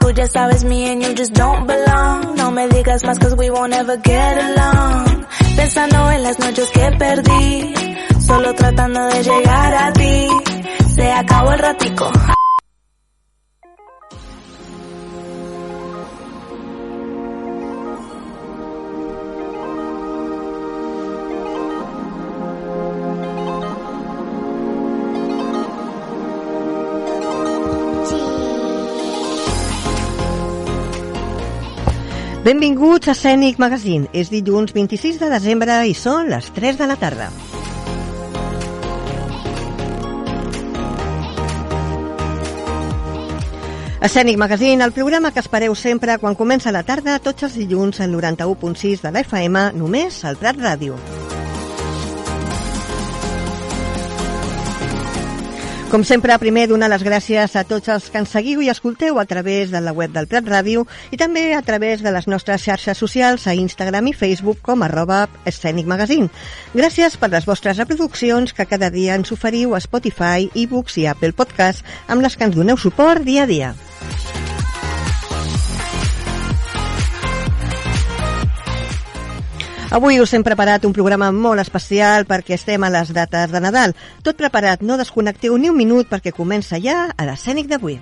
Tú ya sabes me and you just don't belong. No me digas más cause we won't ever get along. Pensando en las noches que perdí. Solo tratando de llegar a ti. Se acabó el ratico. Benvinguts a Scenic Magazine. És dilluns 26 de desembre i són les 3 de la tarda. Escènic Magazine, el programa que espereu sempre quan comença la tarda, tots els dilluns al 91.6 de la FM, només al Prat Ràdio. Com sempre, primer donar les gràcies a tots els que ens seguiu i escolteu a través de la web del Prat Ràdio i també a través de les nostres xarxes socials a Instagram i Facebook com arroba Escènic Magazine. Gràcies per les vostres reproduccions que cada dia ens oferiu a Spotify, eBooks i Apple Podcast amb les que ens doneu suport dia a dia. Avui us hem preparat un programa molt especial perquè estem a les dates de Nadal. Tot preparat, no desconnecteu ni un minut perquè comença ja a l'escènic d'avui.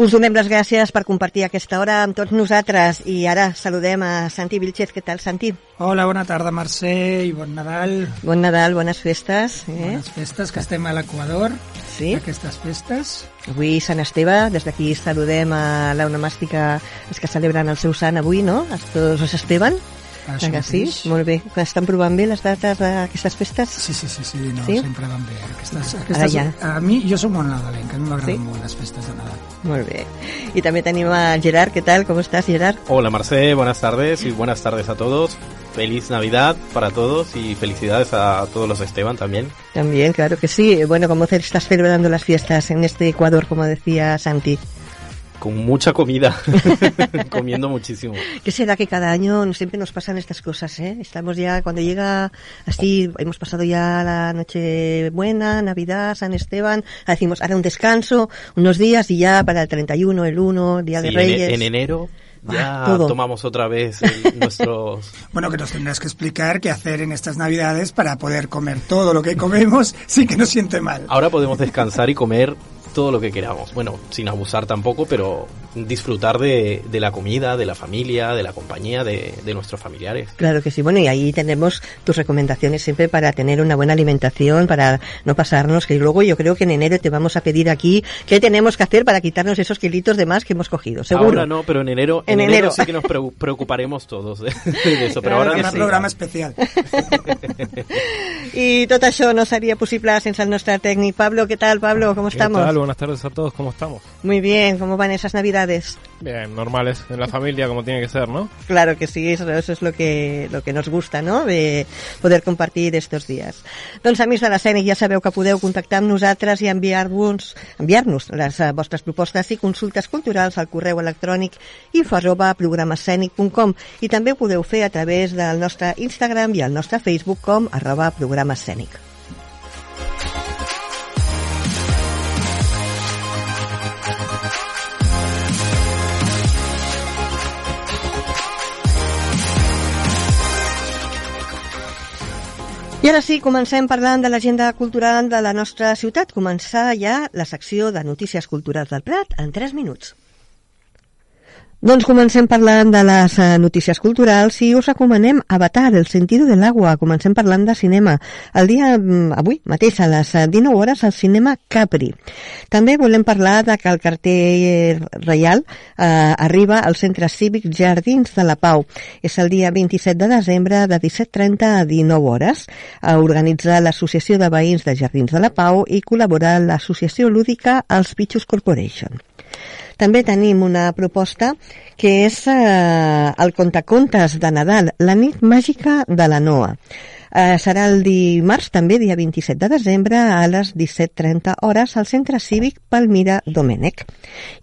Us donem les gràcies per compartir aquesta hora amb tots nosaltres i ara saludem a Santi Vilchez. Què tal, Santi? Hola, bona tarda, Mercè, i bon Nadal. Bon Nadal, bones festes. Eh? Bones festes, que estem a l'Equador, Sí. aquestes festes. Avui Sant Esteve, des d'aquí saludem a l'onomàstica, els que celebren el seu sant avui, no? Els tots els Esteban. Això Ah, que sí? Molt bé. Que estan provant bé les dates d'aquestes festes? Sí, sí, sí, sí, no, Sí? sempre van bé. Aquestes, Ara aquestes, ja. A mi, jo som molt nadalenc, a mi m'agraden Sí? molt les festes de Nadal. Molt bé. I també tenim a Gerard. Què tal? Com estàs, Gerard? Hola Marcé, buenas tardes y buenas tardes a todos. Feliz Navidad para todos y felicidades a todos los Esteban también. También, claro que sí. Bueno, ¿cómo estás celebrando las fiestas en este Ecuador, como decía Santi? Con mucha comida, comiendo muchísimo. ¿Qué será que cada año siempre nos pasan estas cosas, eh? Estamos ya, cuando llega así, hemos pasado ya la noche buena, Navidad, San Esteban, decimos, ahora un descanso, unos días y ya para el 31, el 1, Día Sí, de en, Reyes. en enero ya Ah, todo. tomamos otra vez nuestros... Bueno, que nos tendrás que explicar qué hacer en estas Navidades para poder comer todo lo que comemos sin que nos siente mal. Ahora podemos descansar y comer todo lo que queramos. Bueno, sin abusar tampoco, pero disfrutar de, de la comida, de la familia, de la compañía, de, de nuestros familiares. Claro que sí. Bueno, y ahí tenemos tus recomendaciones siempre para tener una buena alimentación, para no pasarnos, que luego yo creo que en enero te vamos a pedir aquí qué tenemos que hacer para quitarnos esos kilitos de más que hemos cogido, seguro. Ahora no, pero en enero, En en, enero. enero. sí que nos preocuparemos todos de, de eso, pero Claro ahora Un sí. programa especial. I tot això no seria possible sense el nostre tècnic. Pablo, ¿qué tal, Pablo? ¿Cómo ¿Qué estamos? tal? Buenas tardes a todos, ¿cómo estamos? Muy bien, ¿cómo van esas navidades? Bien, normales, en la familia como tiene que ser, ¿no? Claro que sí, eso, eso es lo que, lo que nos gusta, no?, de poder compartir estos dies. Doncs, amics de l'escènic, ja sabeu que podeu contactar amb nosaltres i enviar-nos les eh, vostres propostes i consultes culturals al correu electrònic info arroba programescènic.com i també ho podeu fer a través del nostre Instagram i el nostre Facebook com arroba programescènic. I ara sí, comencem parlant de l'agenda cultural de la nostra ciutat. Començar ja la secció de notícies culturals del Prat en 3 minuts. Doncs comencem parlant de les eh, notícies culturals i us recomanem Avatar, el sentido del agua. Comencem parlant de cinema. El dia mm, avui mateix a les eh, 19 hores al cinema Capri. També volem parlar de que el cartell reial eh, arriba al centre cívic Jardins de la Pau. És el dia 27 de desembre de 17.30 a 19 hores. Eh, organitza l'Associació de Veïns de Jardins de la Pau i col·labora l'associació lúdica Els Pichos Corporation. També tenim una proposta que és eh, el contacontes de Nadal, la nit màgica de la Noa. Eh, serà el dimarts, també, dia 27 de desembre, a les 17.30 hores, al Centre Cívic Palmira Domènec.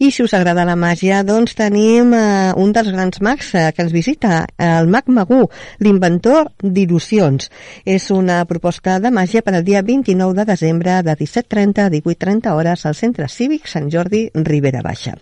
I si us agrada la màgia, doncs tenim eh, un dels grans mags eh, que ens visita, el mag Magú, l'inventor d'il·lusions. És una proposta de màgia per al dia 29 de desembre de 17.30 a 18.30 hores al Centre Cívic Sant Jordi Ribera Baixa.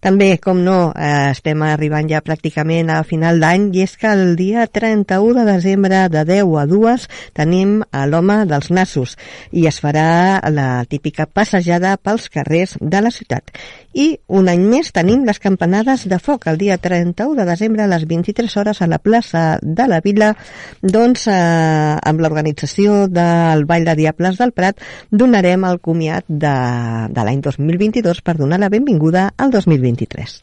També, com no, eh, estem arribant ja pràcticament a final d'any i és que el dia 31 de desembre de 10 a 2 tenim a l'home dels nassos i es farà la típica passejada pels carrers de la ciutat. I un any més tenim les campanades de foc el dia 31 de desembre a les 23 hores a la plaça de la Vila doncs eh, amb l'organització del Ball de Diables del Prat donarem el comiat de, de l'any 2022 per donar la benvinguda al 2023.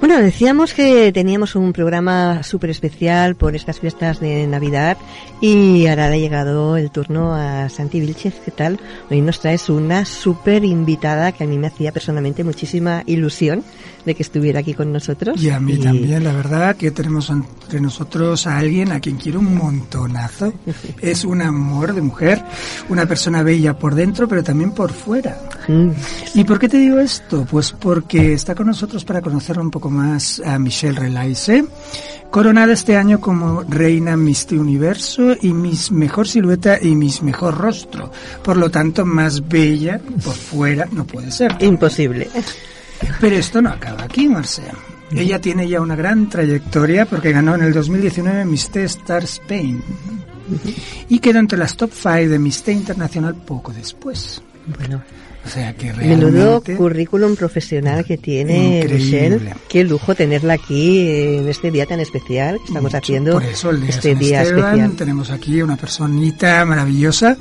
Bueno, decíamos que teníamos un programa súper especial por estas fiestas de Navidad y ahora le ha llegado el turno a Santi Vilchez. ¿Qué tal? Hoy nos traes una súper invitada que a mí me hacía personalmente muchísima ilusión de que estuviera aquí con nosotros. Y a mí también, la verdad, que tenemos entre nosotros a alguien a quien quiero un montonazo. Es un amor de mujer, una persona bella por dentro, pero también por fuera. Mm, ¿Y por qué te digo esto? Pues porque está con nosotros para conocer un poco más a Michelle Relaise, coronada este año como reina Miss Universo y Miss Mejor Silueta y Miss Mejor Rostro. Por lo tanto, más bella por fuera no puede ser. Imposible. Pero esto no acaba aquí, Marcea. Ella tiene ya una gran trayectoria porque ganó en el 2019 Miss T Star Spain y quedó entre las top 5 de Miss T Internacional poco después. Bueno, O sea que menudo currículum profesional que tiene. Michelle. Qué lujo tenerla aquí en este día tan especial que estamos Mucho. haciendo. Por eso este San día Esteban, especial. tenemos aquí una personita maravillosa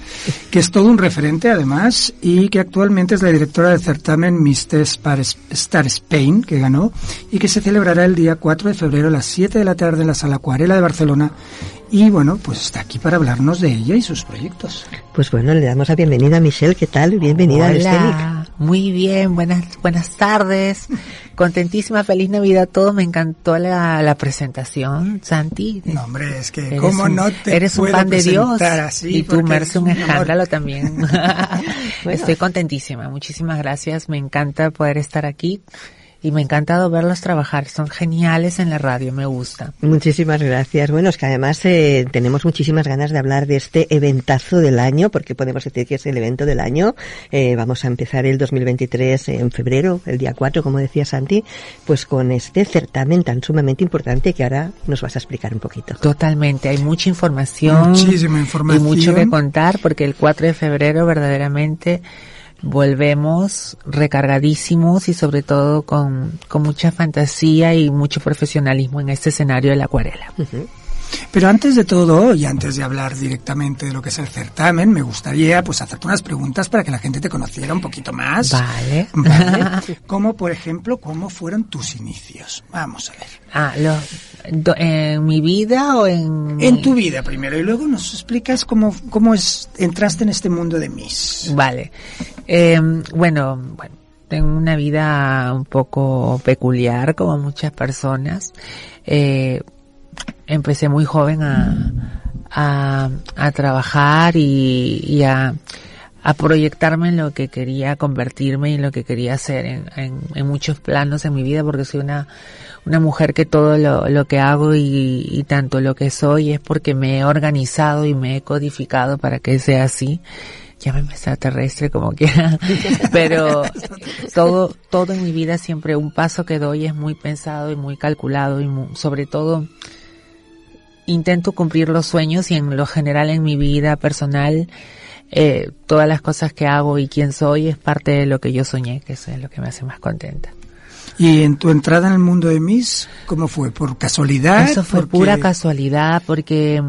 que es todo un referente además y que actualmente es la directora del certamen Mr. Spar- Star Spain que ganó y que se celebrará el día 4 de febrero a las 7 de la tarde en la Sala Acuarela de Barcelona y bueno, pues está aquí para hablarnos de ella y sus proyectos. Pues bueno, le damos la bienvenida a Michelle. ¿Qué tal? Bienvenida. Hola, muy bien, buenas, buenas tardes. Contentísima, feliz Navidad a todos. Me encantó la, la presentación, Santi. No, hombre, es que Eres cómo un- no te Eres un puedo pan de Dios. así y merece eres un amor. escándalo también. Bueno. Estoy contentísima. Muchísimas gracias. Me encanta poder estar aquí. Y me ha encantado verlos trabajar. Son geniales en la radio. Me gusta. Muchísimas gracias. Bueno, es que además eh, tenemos muchísimas ganas de hablar de este eventazo del año, porque podemos decir que es el evento del año. Eh, vamos a empezar el 2023 en febrero, el día 4, como decía Santi, pues con este certamen tan sumamente importante que ahora nos vas a explicar un poquito. Totalmente, hay mucha información. Muchísima información. Y mucho que contar porque el 4 de febrero verdaderamente volvemos recargadísimos y sobre todo con, con mucha fantasía y mucho profesionalismo en este escenario de la acuarela. Pero antes de todo, y antes de hablar directamente de lo que es el certamen, me gustaría pues hacerte unas preguntas para que la gente te conociera un poquito más. Vale. Vale. Como por ejemplo, ¿cómo fueron tus inicios? Vamos a ver. Ah, lo, do- ¿en mi vida o en...? En tu vida primero y luego nos explicas cómo, cómo es, entraste en este mundo de Miss. Vale. Eh, bueno, bueno, tengo una vida un poco peculiar como muchas personas. Eh, empecé muy joven a, a, a trabajar y, y a, a proyectarme en lo que quería convertirme y en lo que quería hacer en, en, muchos planos en mi vida porque soy una, una mujer que todo lo, lo que hago y, y tanto lo que soy es porque me he organizado y me he codificado para que sea así. llámeme extraterrestre como quiera, pero todo, todo en mi vida siempre un paso que doy es muy pensado y muy calculado y sobre todo intento cumplir los sueños y en lo general en mi vida personal eh, todas las cosas que hago y quién soy es parte de lo que yo soñé, que eso es lo que me hace más contenta. ¿Y en tu entrada en el mundo de Miss, cómo fue? ¿Por casualidad? Eso fue pura casualidad, porque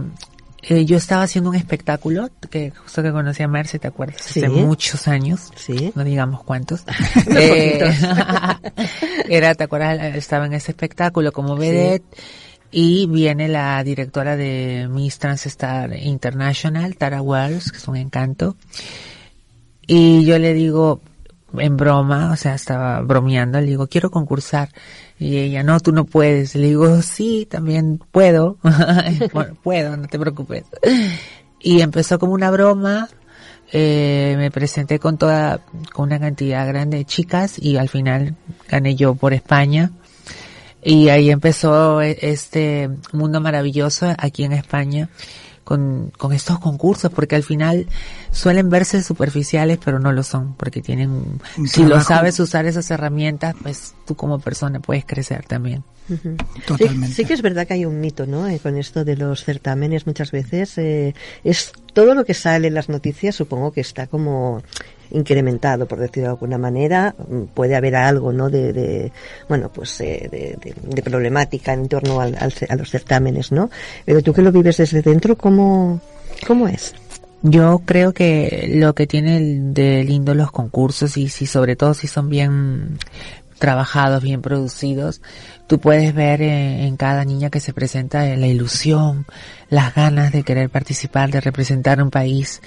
eh, yo estaba haciendo un espectáculo que justo que conocí a Merce, ¿te acuerdas? Hace muchos años. Sí. No digamos cuántos. eh, era, ¿te acuerdas? Estaba en ese espectáculo como vedette. Y viene la directora de Miss Transstar International, Tara Wells, que es un encanto. Y yo le digo, en broma, o sea, estaba bromeando, le digo, quiero concursar. Y ella, no, tú no puedes. Le digo, sí, también puedo. puedo, no te preocupes. Y empezó como una broma. Eh, me presenté con toda, con una cantidad grande de chicas y al final gané yo por España. Y ahí empezó e, este mundo maravilloso aquí en España con, con estos concursos, porque al final suelen verse superficiales, pero no lo son, porque tienen, si lo sabes usar esas herramientas, pues tú como persona puedes crecer también. Totalmente. Sí, que es verdad que hay un mito, ¿no? Eh, con esto de los certámenes muchas veces eh, es todo lo que sale en las noticias, supongo que está como incrementado, por decirlo de alguna manera. Mm, puede haber algo, ¿no? De, bueno, pues eh, de, problemática en torno al, a los certámenes, ¿no? Pero tú que lo vives desde dentro, ¿cómo, cómo es? Yo creo que lo que tiene de lindo los concursos y si sobre todo si son bien trabajados, bien producidos, tú puedes ver eh, en cada niña que se presenta la ilusión, las ganas de querer participar, de representar un país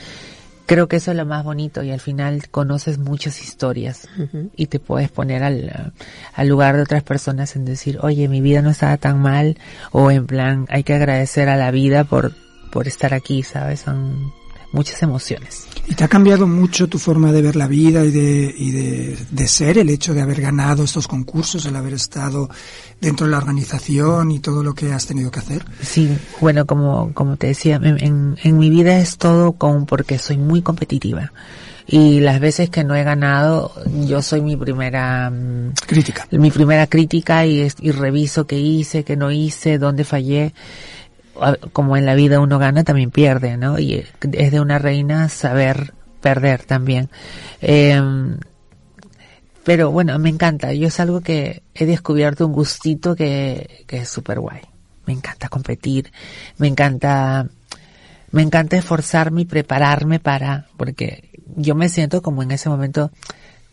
Creo que eso es lo más bonito y al final conoces muchas historias y te puedes poner al, al, lugar de otras personas en decir, oye, mi vida no estaba tan mal o en plan, hay que agradecer a la vida por, por estar aquí, ¿sabes? Son muchas emociones. ¿Y te ha cambiado mucho tu forma de ver la vida y de, y de, de, ser el hecho de haber ganado estos concursos, el haber estado dentro de la organización y todo lo que has tenido que hacer? Sí, bueno, como, como te decía, en, en mi vida es todo con, porque soy muy competitiva. Y las veces que no he ganado, yo soy mi primera mm, crítica. Mi primera crítica y, y reviso qué hice, qué no hice, dónde fallé como en la vida uno gana, también pierde, ¿no? Y es de una reina saber perder también. Em, pero bueno, me encanta. Yo es algo que he descubierto un gustito que, que es súper guay. Me encanta competir, me encanta, me encanta esforzarme y prepararme para, porque yo me siento como en ese momento,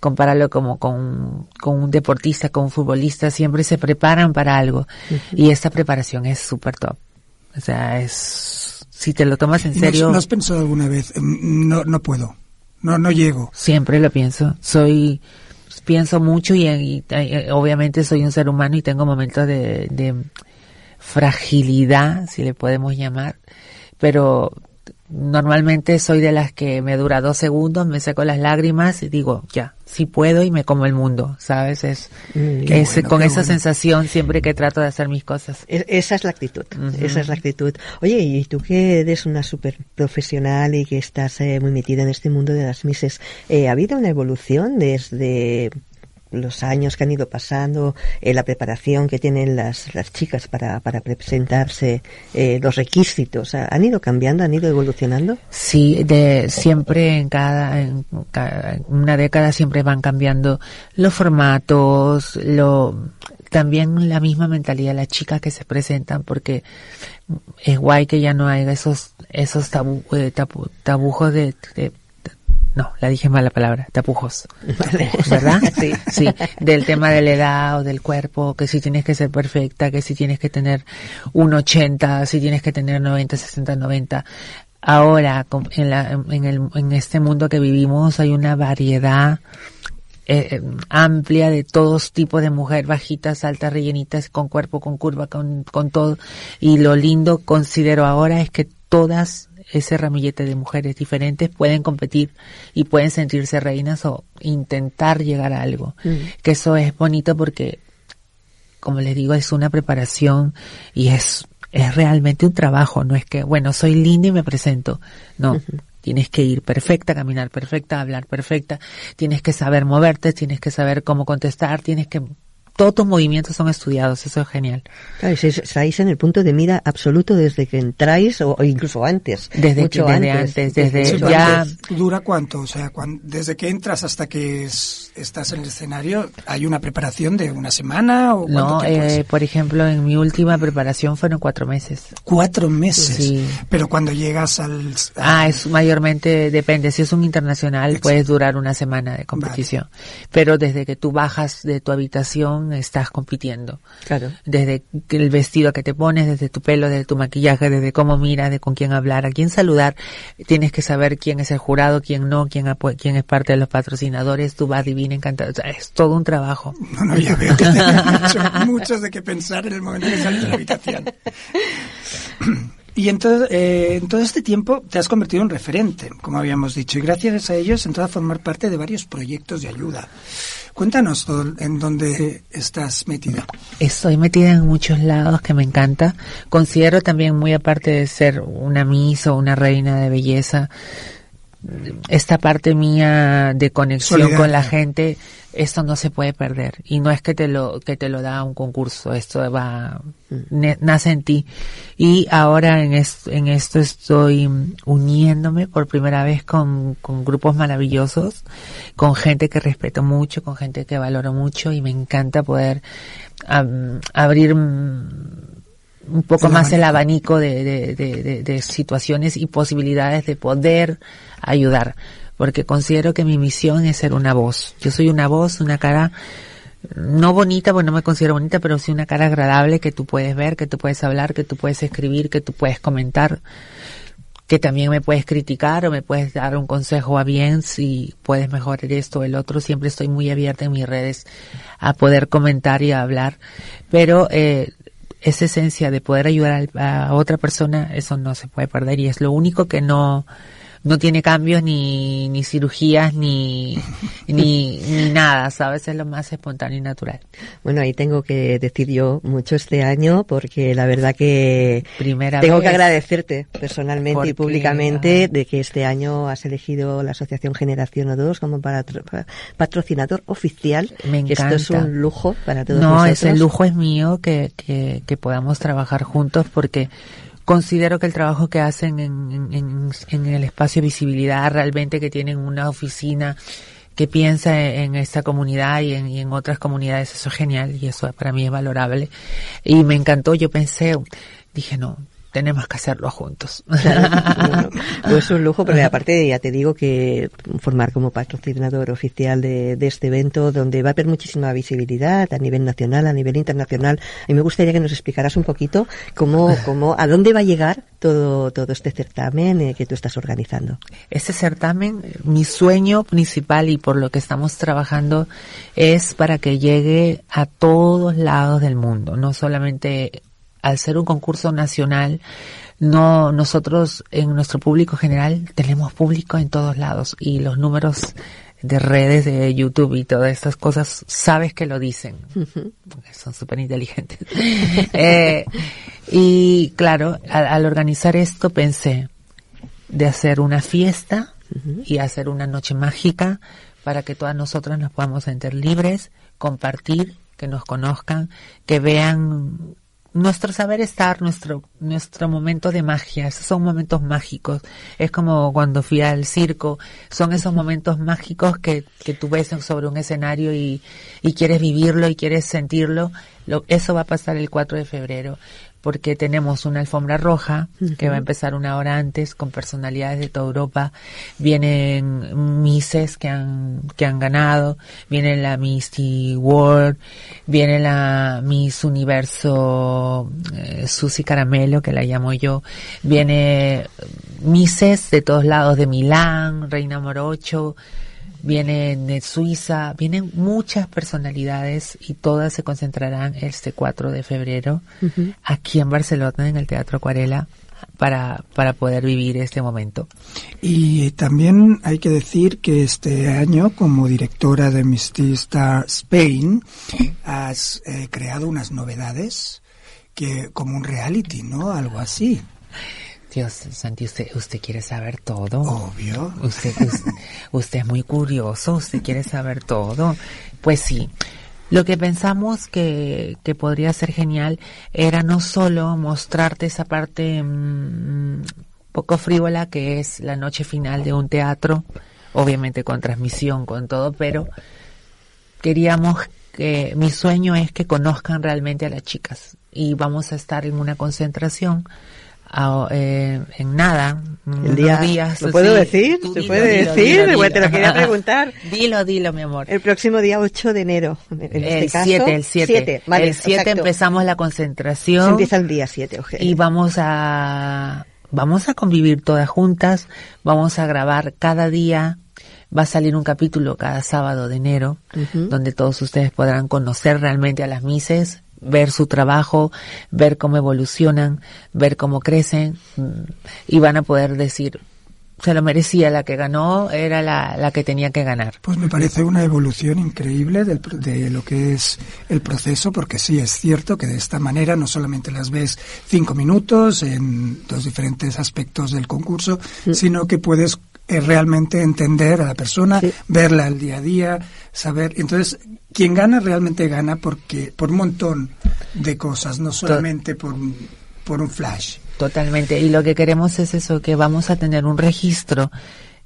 compararlo como con, con un deportista, con un futbolista, siempre se preparan para algo. Y esta preparación es súper top. O sea, es, si te lo tomas en serio. ¿No, has pensado alguna vez? No, no puedo. No, no llego. Siempre lo pienso. Soy, pienso mucho y, obviamente soy un ser humano y tengo momentos de, de fragilidad, si le podemos llamar, pero normalmente soy de las que me dura dos segundos, me seco las lágrimas y digo, ya, sí puedo y me como el mundo, ¿sabes? Es, mm, con esa sensación siempre que trato de hacer mis cosas. Esa es la actitud, esa es la actitud. Oye, y tú que eres una super profesional y que estás eh, muy metida en este mundo de las mises, eh, ¿ha habido una evolución desde los años que han ido pasando, eh, la preparación que tienen las, las chicas para, para presentarse, eh, los requisitos, ¿han ido cambiando, han ido evolucionando? Sí, de siempre en cada, en cada, una década siempre van cambiando los formatos, lo, también la misma mentalidad de las chicas que se presentan porque es guay que ya no haya esos, esos tabú, eh, tabujos de, de no, la dije mal la palabra, tapujos. ¿Verdad? sí. Sí, del tema de la edad o del cuerpo, que si tienes que ser perfecta, que si tienes que tener un 80, si tienes que tener 90, 60, 90. Ahora, en, la, en, el, en este mundo que vivimos hay una variedad eh, eh, amplia de todos tipos de mujer, bajitas, altas, rellenitas, con cuerpo, con curva, con, con todo. Y lo lindo considero ahora es que todas ese ramillete de mujeres diferentes pueden competir y pueden sentirse reinas o intentar llegar a algo. Mm. Que eso es bonito porque, como les digo, es una preparación y es es realmente un trabajo, no es que, bueno, soy linda y me presento. No, tienes que ir perfecta, caminar perfecta, hablar perfecta, tienes que saber moverte, tienes que saber cómo contestar, tienes que todos tus movimientos son estudiados, eso es genial. Claro, si estáis en el punto de mira absoluto desde que entráis o, o incluso antes. Desde, mucho que- desde antes. antes, desde Sí, ya porque ¿Dura cuánto? O sea, cuan- desde que entras hasta que es- estás en el escenario, ¿hay una preparación de una semana o no, eh, por ejemplo, en mi última preparación fueron cuatro meses. Cuatro meses. Sí. Pero cuando llegas al... Ah, es mayormente depende. Si es un internacional, Exacto. puedes durar una semana de competición. Pero desde que tú bajas de tu habitación, estás compitiendo. Claro. Desde el vestido que te pones, desde tu pelo, desde tu maquillaje, desde cómo miras, de con quién hablar, a quién saludar. Tienes que saber quién es el jurado, quién no, quién, quién es parte de los patrocinadores. Tú vas divina, encantada. O sea, es todo un trabajo. No, no, ya veo que mucho, mucho de qué pensar en el momento que sales de la habitación. Y en todo, eh, en todo este tiempo te has convertido en referente, como habíamos dicho, y gracias a ello has entrado a formar parte de varios proyectos de ayuda. Cuéntanos todo, en dónde estás metida. Estoy metida en muchos lados que me encanta. Considero también, muy aparte de ser una misa o una reina de belleza, esta parte mía de conexión Solidaria. con la gente, esto no se puede perder. Y no es que te lo, que te lo da un concurso, esto va, ne- nace en ti. Y ahora en esto, en esto estoy mm, uniéndome por primera vez con, con grupos maravillosos, con gente que respeto mucho, con gente que valoro mucho y me encanta poder abrir mm, un poco El más el abanico de, de, de, de- de situaciones y posibilidades de poder ayudar. Porque considero que mi misión es ser una voz. Yo soy una voz, una cara no bonita, porque no me considero bonita, pero sí una cara agradable que tú puedes ver, que tú puedes hablar, que tú puedes escribir, que tú puedes comentar, que también me puedes criticar o me puedes dar un consejo a bien si puedes mejorar esto o el otro. Siempre estoy muy abierta en mis redes a poder comentar y a hablar, pero eh, esa esencia de poder ayudar al- a otra persona, eso no se puede perder y es lo único que no no tiene cambios ni, ni cirugías ni, ni, ni nada, ¿sabes? Es lo más espontáneo y natural. Bueno, ahí tengo que decir yo mucho este año porque la verdad que Primera tengo vez. que agradecerte personalmente Porque, y públicamente de que este año has elegido la Asociación Generación O2 como para- para- patrocinador oficial. Me que Esto es encanta. un lujo para todos No, nosotros. ese lujo es mío que, que, que podamos trabajar juntos porque considero que el trabajo que hacen en, en, el espacio visibilidad realmente que tienen una oficina que piensa en, en esta comunidad y en, y en otras comunidades, eso es genial y eso para mí es valorable. Y me encantó, yo pensé, dije no, tenemos que hacerlo juntos. Pues es un lujo, pero aparte ya te digo que formar como patrocinador oficial de, de este evento, donde va a haber muchísima visibilidad a nivel nacional, a nivel internacional. Y me gustaría que nos explicaras un poquito cómo, cómo, a dónde va a llegar todo, todo este certamen eh, que tú estás organizando. Este certamen, mi sueño principal y por lo que estamos trabajando es para que llegue a todos lados del mundo, no solamente al ser un concurso nacional, no nosotros en nuestro público general tenemos público en todos lados y los números de redes de YouTube y todas estas cosas sabes que lo dicen. Porque son súper inteligentes Eh, y claro al, al organizar esto pensé de hacer una fiesta y hacer una noche mágica para que todas nosotras nos podamos sentir libres, compartir, que nos conozcan, que vean nuestro saber estar, nuestro, nuestro momento de magia. Esos son momentos mágicos. Es como cuando fui al circo. Son esos momentos mágicos que, que tú ves sobre un escenario y, y quieres vivirlo y quieres sentirlo. Lo, eso va a pasar el 4 de febrero porque tenemos una alfombra roja que va a empezar una hora antes con personalidades de toda Europa. Vienen Misses que han, que han ganado, viene la Misty World, viene la Miss Universo eh, Susi Caramelo, que la llamo yo, viene Misses de todos lados, de Milán, Reina Morocho, vienen de Suiza, vienen muchas personalidades y todas se concentrarán este 4 de febrero aquí en Barcelona, en el Teatro Acuarela, para, para poder vivir este momento. Y también hay que decir que este año, como directora de Misty Star Spain, has eh, creado unas novedades que como un reality, ¿no? Algo así. Dios, Santi, usted, usted quiere saber todo. Obvio. Usted, usted, usted es muy curioso, usted quiere saber todo. Pues sí. Lo que pensamos que, que podría ser genial era no solo mostrarte esa parte mm, poco frívola que es la noche final de un teatro, obviamente con transmisión, con todo, pero queríamos que mi sueño es que conozcan realmente a las chicas y vamos a estar en una concentración a- eh, en nada El día, días, ¿Lo puedo sí. decir? ¿Se dilo, puede dilo, decir? dilo, Bueno, te lo dilo. quería preguntar. dilo dilo mi amor El próximo día 8 de enero. En este el caso, 7 el 7 siete, vale, el 7 exacto. empezamos la Se concentración empieza el día 7, ok. y vamos a vamos a convivir todas juntas, vamos a grabar cada día, va a salir un capítulo cada sábado de enero, Ujú. donde todos ustedes podrán conocer realmente a las Mises, ver su trabajo, ver cómo evolucionan, ver cómo crecen mm, y van a poder decir se lo merecía la que ganó, era la, la que tenía que ganar. Pues me parece una evolución increíble del de lo que es el proceso, porque sí es cierto que de esta manera no solamente las ves cinco minutos en los diferentes aspectos del concurso, sino que puedes eh, realmente entender a la persona, Sí. verla al día a día, saber. Entonces, quien gana realmente gana porque por un montón de cosas, no solamente por un, por un flash. Totalmente. Y lo que queremos es eso, que vamos a tener un registro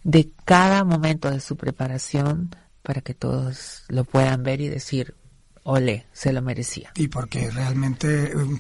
de cada momento de su preparación para que todos lo puedan ver y decir, ole, se lo merecía. Y porque realmente un,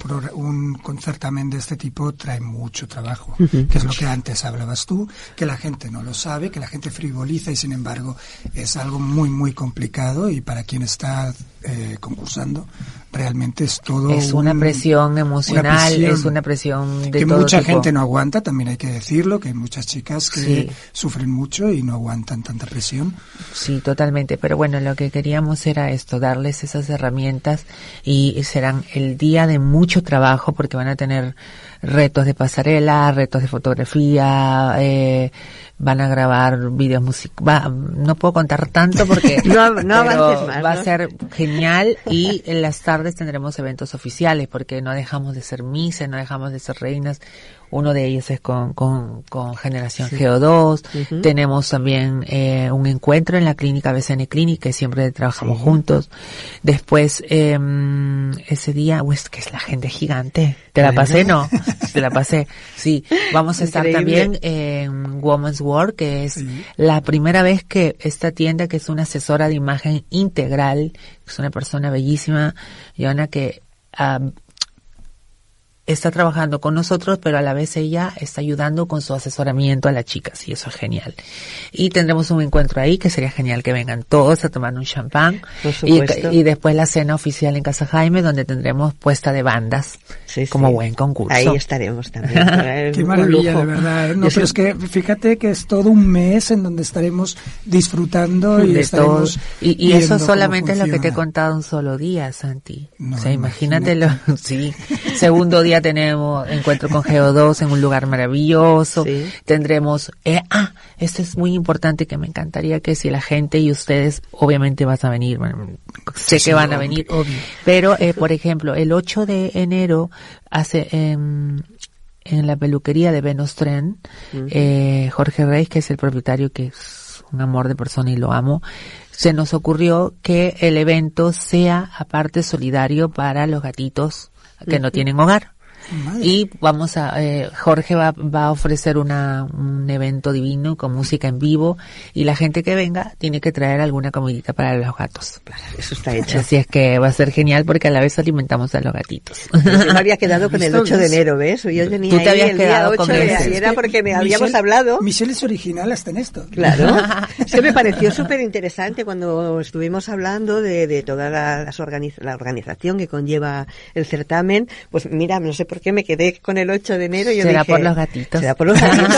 un certamen de este tipo trae mucho trabajo, que es lo que antes hablabas tú, que la gente no lo sabe, que la gente frivoliza y sin embargo es algo muy, muy complicado y para quien está eh, concursando realmente es todo es una un- presión emocional, presión es una presión de que todo mucha tipo. gente no aguanta, también hay que decirlo, que hay muchas chicas que Sí. sufren mucho y no aguantan tanta presión. Sí, totalmente. Pero bueno, lo que queríamos era esto, darles esas herramientas y serán el día de mucho trabajo porque van a tener retos de pasarela, retos de fotografía, eh, van a grabar videos musicales. No puedo contar tanto porque No- no pero avances más, va ¿no? a ser genial y en las tardes tendremos eventos oficiales porque no dejamos de ser mises, no dejamos de ser reinas. Uno de ellos es con, con, con Generación GO2. Ujú. Tenemos también eh, un encuentro en la clínica BCN Clinic, que siempre trabajamos juntos. Después, eh, ese día, uy, es que es la gente gigante. ¿Te la pasé? No, te la pasé. Sí, vamos a estar Increíble. también en Woman's World, que es Sí. la primera vez que esta tienda, que es una asesora de imagen integral, es una persona bellísima, Joana, que ah, está trabajando con nosotros, pero a la vez ella está ayudando con su asesoramiento a las chicas y eso es genial. Y tendremos un encuentro ahí que sería genial que vengan todos a tomar un champán y, y después la cena oficial en Casa Jaime donde tendremos puesta de bandas Sí, como sí. buen concurso. Ahí estaremos también. Es Qué maravilla, lujo. de verdad. No, Yo pero sé- es que fíjate que es todo un mes en donde estaremos disfrutando y de todo. estaremos Y, y eso solamente es lo que te he contado un solo día, Santi. No, o sea, imagínatelo. Sí. Segundo día tenemos encuentro con Geo2 en un lugar maravilloso. Sí. Tendremos, eh, ah, esto es muy importante que me encantaría que si la gente y ustedes, obviamente vas a venir, bueno, sé Sí, que van a venir. obvio. Pero, eh, por ejemplo, el 8 de enero hace, em, en la peluquería de Venus Tren, eh, Jorge Reis, que es el propietario, que es un amor de persona y lo amo, se nos ocurrió que el evento sea aparte solidario para los gatitos que no tienen hogar. Madre. Y vamos a, eh, Jorge va, va a ofrecer una, un evento divino con música en vivo y la gente que venga tiene que traer alguna comidita para los gatos. Eso está hecho. Así es que va a ser genial porque a la vez alimentamos a los gatitos. Yo me había quedado con el ¿Visto? 8 de enero, ¿ves? Yo tenía Tú te habías el día quedado 8 con de y era porque me habíamos Michelle- hablado. Michelle es original hasta en esto. Claro. Es que me pareció súper interesante cuando estuvimos hablando de, de toda la, las organiz- la organización que conlleva el certamen. Pues mira, no sé por qué me quedé con el 8 de enero y yo Será dije, por los gatitos. Será por los gatitos.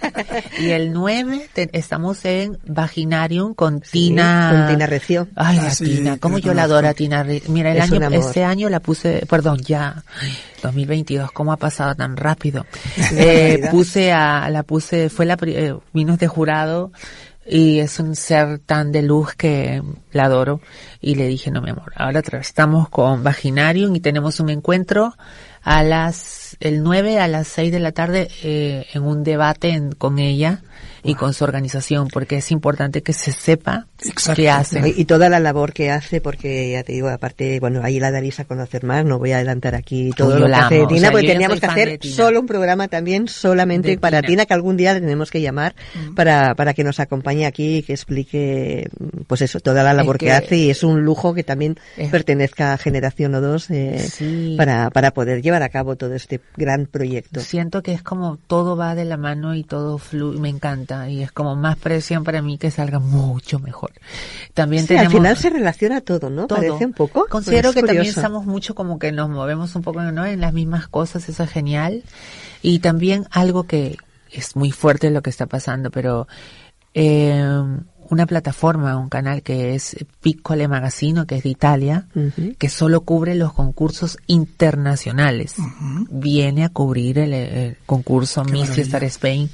y el 9 te- estamos en Vaginarium con Sí, Tina. con Tina Recio. Ay, Ah, la sí, Tina, cómo yo la adoro a Tina. Re- Mira, el Es año, este año la puse, perdón, ya, ay, 2022, cómo ha pasado tan rápido. eh, puse a, la puse, fue la, pri- eh, vinos de jurado y es un ser tan de luz que la adoro y le dije, no mi amor, ahora estamos con Vaginarium y tenemos un encuentro a las el 9 a las 6 de la tarde eh, en un debate en- con ella y con su organización, porque es importante que se sepa Exacto. qué hace. Y toda la labor que hace, porque ya te digo, aparte, bueno, ahí la daréis a conocer más, no voy a adelantar aquí todo Uy, lo que hace o Tina, sea, porque teníamos que hacer solo un programa también solamente De para Tina. Tina. que algún día tenemos que llamar Mm. para, para que nos acompañe aquí y que explique, pues eso, toda la labor que, que- hace y es un lujo que también Es- pertenezca a Generación O2 eh, Sí. para, para poder llevar a cabo todo este gran proyecto. Siento que es como todo va de la mano y todo fluye, me encanta y es como más presión para mí que salga mucho mejor. También Sí, al final se relaciona todo, ¿no? todo. Parece un poco. Considero Es que también estamos mucho como que nos movemos un poco ¿no? en las mismas cosas, eso es genial. Y también algo que es muy fuerte lo que está pasando, pero eh, una plataforma, un canal que es Piccole Magazino, que es de Italia, Ujú. que solo cubre los concursos internacionales. Viene a cubrir el, el concurso Miss maravilla. Star Spain.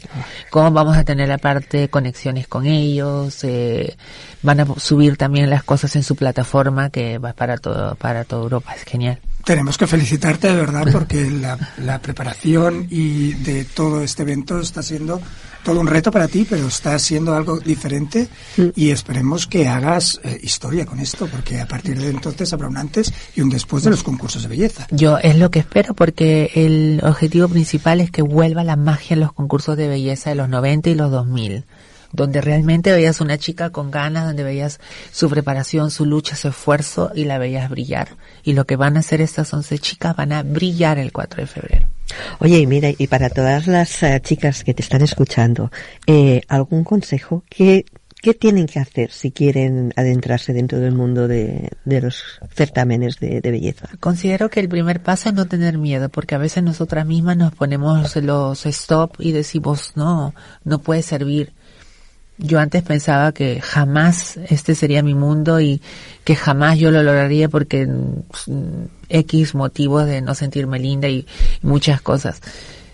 Cómo vamos a tener la parte de conexiones con ellos. eh, van a subir también las cosas en su plataforma que va para todo, para toda Europa. Es genial. Tenemos que felicitarte de verdad porque la, la preparación y de todo este evento está siendo todo un reto para ti, pero está siendo algo diferente y esperemos que hagas eh, historia con esto, porque a partir de entonces habrá un antes y un después de los concursos de belleza. Yo es lo que espero porque el objetivo principal es que vuelva la magia en los concursos de belleza de los 90 y los 2000, donde realmente veías una chica con ganas, donde veías su preparación, su lucha, su esfuerzo y la veías brillar. Y lo que van a hacer estas 11 chicas van a brillar el 4 de febrero. Oye, y mira, y para todas las eh, chicas que te están escuchando, eh, ¿algún consejo? ¿Qué, ¿Qué tienen que hacer si quieren adentrarse dentro del mundo de, de los certámenes de, de belleza? Considero que el primer paso es no tener miedo, porque a veces nosotras mismas nos ponemos los stop y decimos, no, no puede servir. Yo antes pensaba que jamás este sería mi mundo y que jamás yo lo lograría porque mm, X motivos de no sentirme linda y, y muchas cosas.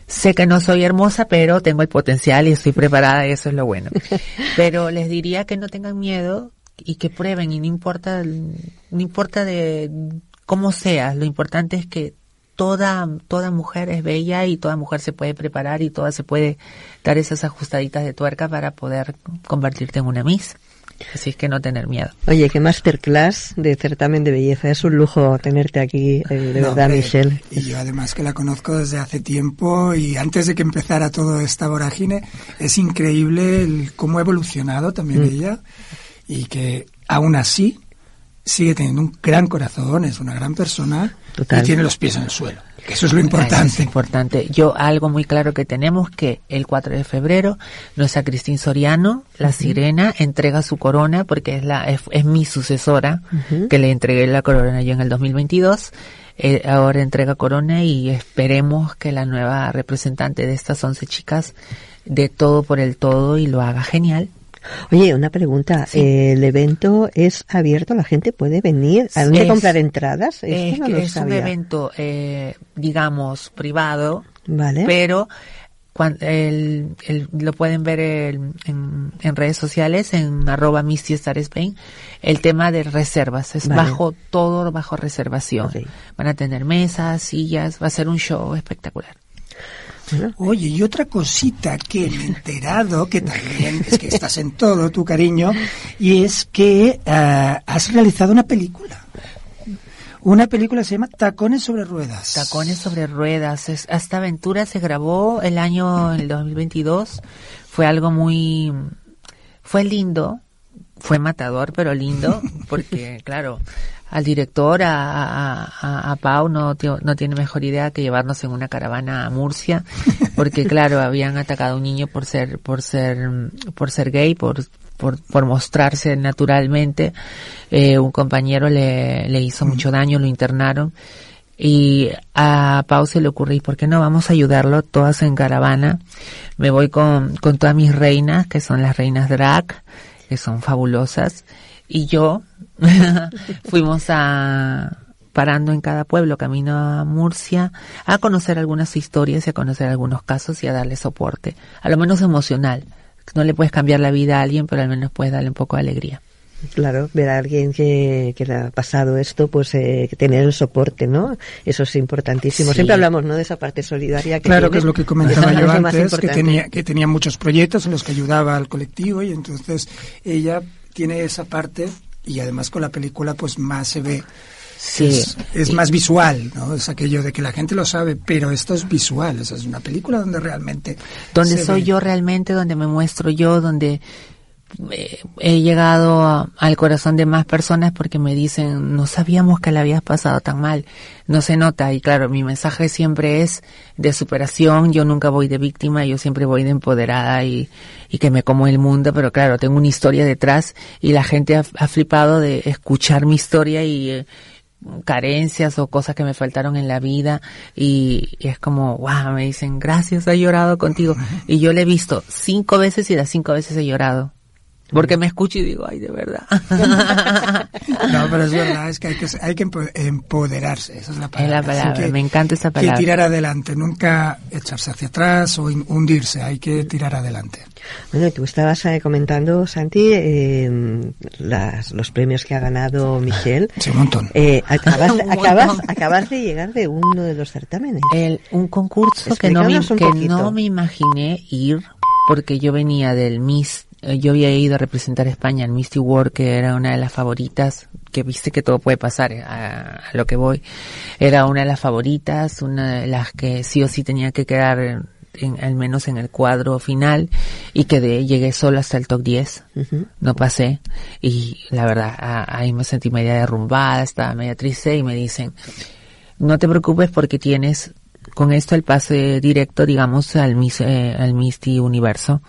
Sé que no soy hermosa, pero tengo el potencial y estoy preparada y eso es lo bueno. Pero les diría que no tengan miedo y que prueben y no importa, no importa de cómo seas, lo importante es que toda, toda mujer es bella y toda mujer se puede preparar y toda se puede dar esas ajustaditas de tuerca para poder convertirte en una Miss. Así es que no tener miedo. Oye, qué masterclass de certamen de belleza. Es un lujo tenerte aquí, eh, de No, verdad, hombre, Michelle. Y yo además que la conozco desde hace tiempo y antes de que empezara toda esta vorágine, es increíble el cómo ha evolucionado también Mm. ella y que aún así sigue teniendo un gran corazón, es una gran persona Total. y tiene los pies en el suelo. Que eso es lo Eso es importante. importante. Yo algo muy claro que tenemos que el 4 de febrero nuestra Cristín Soriano, la sirena, entrega su corona porque es la es, es mi sucesora que le entregué la corona yo en el 2022. Eh, ahora entrega corona y esperemos que la nueva representante de estas 11 chicas dé todo por el todo y lo haga genial. Oye, una pregunta. Sí. Eh, ¿El evento es abierto? ¿La gente puede venir? ¿A dónde Es- comprar entradas? Esto Es, no un evento, eh, digamos, privado, Vale. pero cuan- el, el- lo pueden ver el- en, en redes sociales, en arroba Misty Star Spain, el tema de reservas, es Vale. bajo todo, bajo reservación. Van a tener mesas, sillas, va a ser un show espectacular. Oye, y otra cosita que me he enterado, que también es que estás en todo, tu cariño, y es que ah, has realizado una película. Una película se llama Tacones sobre Ruedas. Tacones sobre ruedas. Es- esta aventura se grabó el año, el 2022. Fue algo muy, fue lindo, fue matador, pero lindo, porque claro, al director, a, a, a- a Pau, no, no tiene mejor idea que llevarnos en una caravana a Murcia, porque claro, habían atacado a un niño por ser, por ser, por ser gay, por, por, por mostrarse naturalmente. Eh, un compañero le, le hizo mucho daño, lo internaron. Y a Pau se le ocurre, ¿y por qué no vamos a ayudarlo todas en caravana? Me voy con, con todas mis reinas, que son las reinas drag, que son fabulosas. Y yo fuimos a, parando en cada pueblo, camino a Murcia, a conocer algunas historias y a conocer algunos casos y a darle soporte, a lo menos emocional. No le puedes cambiar la vida a alguien, pero al menos puedes darle un poco de alegría. Claro, ver a alguien que, que le ha pasado esto, pues eh, tener el soporte, ¿no? Eso es importantísimo. Sí. Siempre hablamos, ¿no? De esa parte solidaria que Claro, tiene. que es lo que comentaba yo antes, que tenía, que tenía muchos proyectos en los que ayudaba al colectivo y entonces ella tiene esa parte y además con la película pues más se ve. Sí. Es, es más visual, ¿no? Es aquello de que la gente lo sabe, pero esto es visual, o sea, es una película donde realmente... donde soy ve. yo realmente, donde me muestro yo, donde eh, he llegado a- al corazón de más personas porque me dicen, no sabíamos que la habías pasado tan mal. No se nota y claro, mi mensaje siempre es de superación, yo nunca voy de víctima, yo siempre voy de empoderada y, y que me como el mundo, pero claro, tengo una historia detrás y la gente ha, ha flipado de escuchar mi historia y... eh, carencias o cosas que me faltaron en la vida y, y es como, wow, me dicen, gracias, he llorado contigo. Y yo le he visto cinco veces y las cinco veces he llorado. Porque me escucho y digo, ay, de verdad. No, pero es verdad, es que hay que, hay que empo- empoderarse, esa es la Es palabra. la Así palabra, que- me encanta esa palabra. Que tirar adelante, nunca echarse hacia atrás o hundirse, hay que tirar adelante. Bueno, tú estabas eh, comentando, Santi, eh, las- los premios que ha ganado Michelle. Sí, un montón. Eh, acabas, Un acabas, montón. acabas de llegar de uno de los certámenes. El, un concurso que no, me, que no me imaginé ir porque yo venía del Miss, yo había ido a representar a España en Misty World, que era una de las favoritas, que viste que todo puede pasar eh, a, a lo que voy. Era una de las favoritas, una de las que sí o sí tenía que quedar en, en- al menos en el cuadro final y quedé, llegué solo hasta el top 10 Ujú. no pasé y la verdad a- ahí me sentí media derrumbada, estaba media triste y me dicen, no te preocupes porque tienes con esto el pase directo, digamos, al, Miss, eh, al Misty Universo.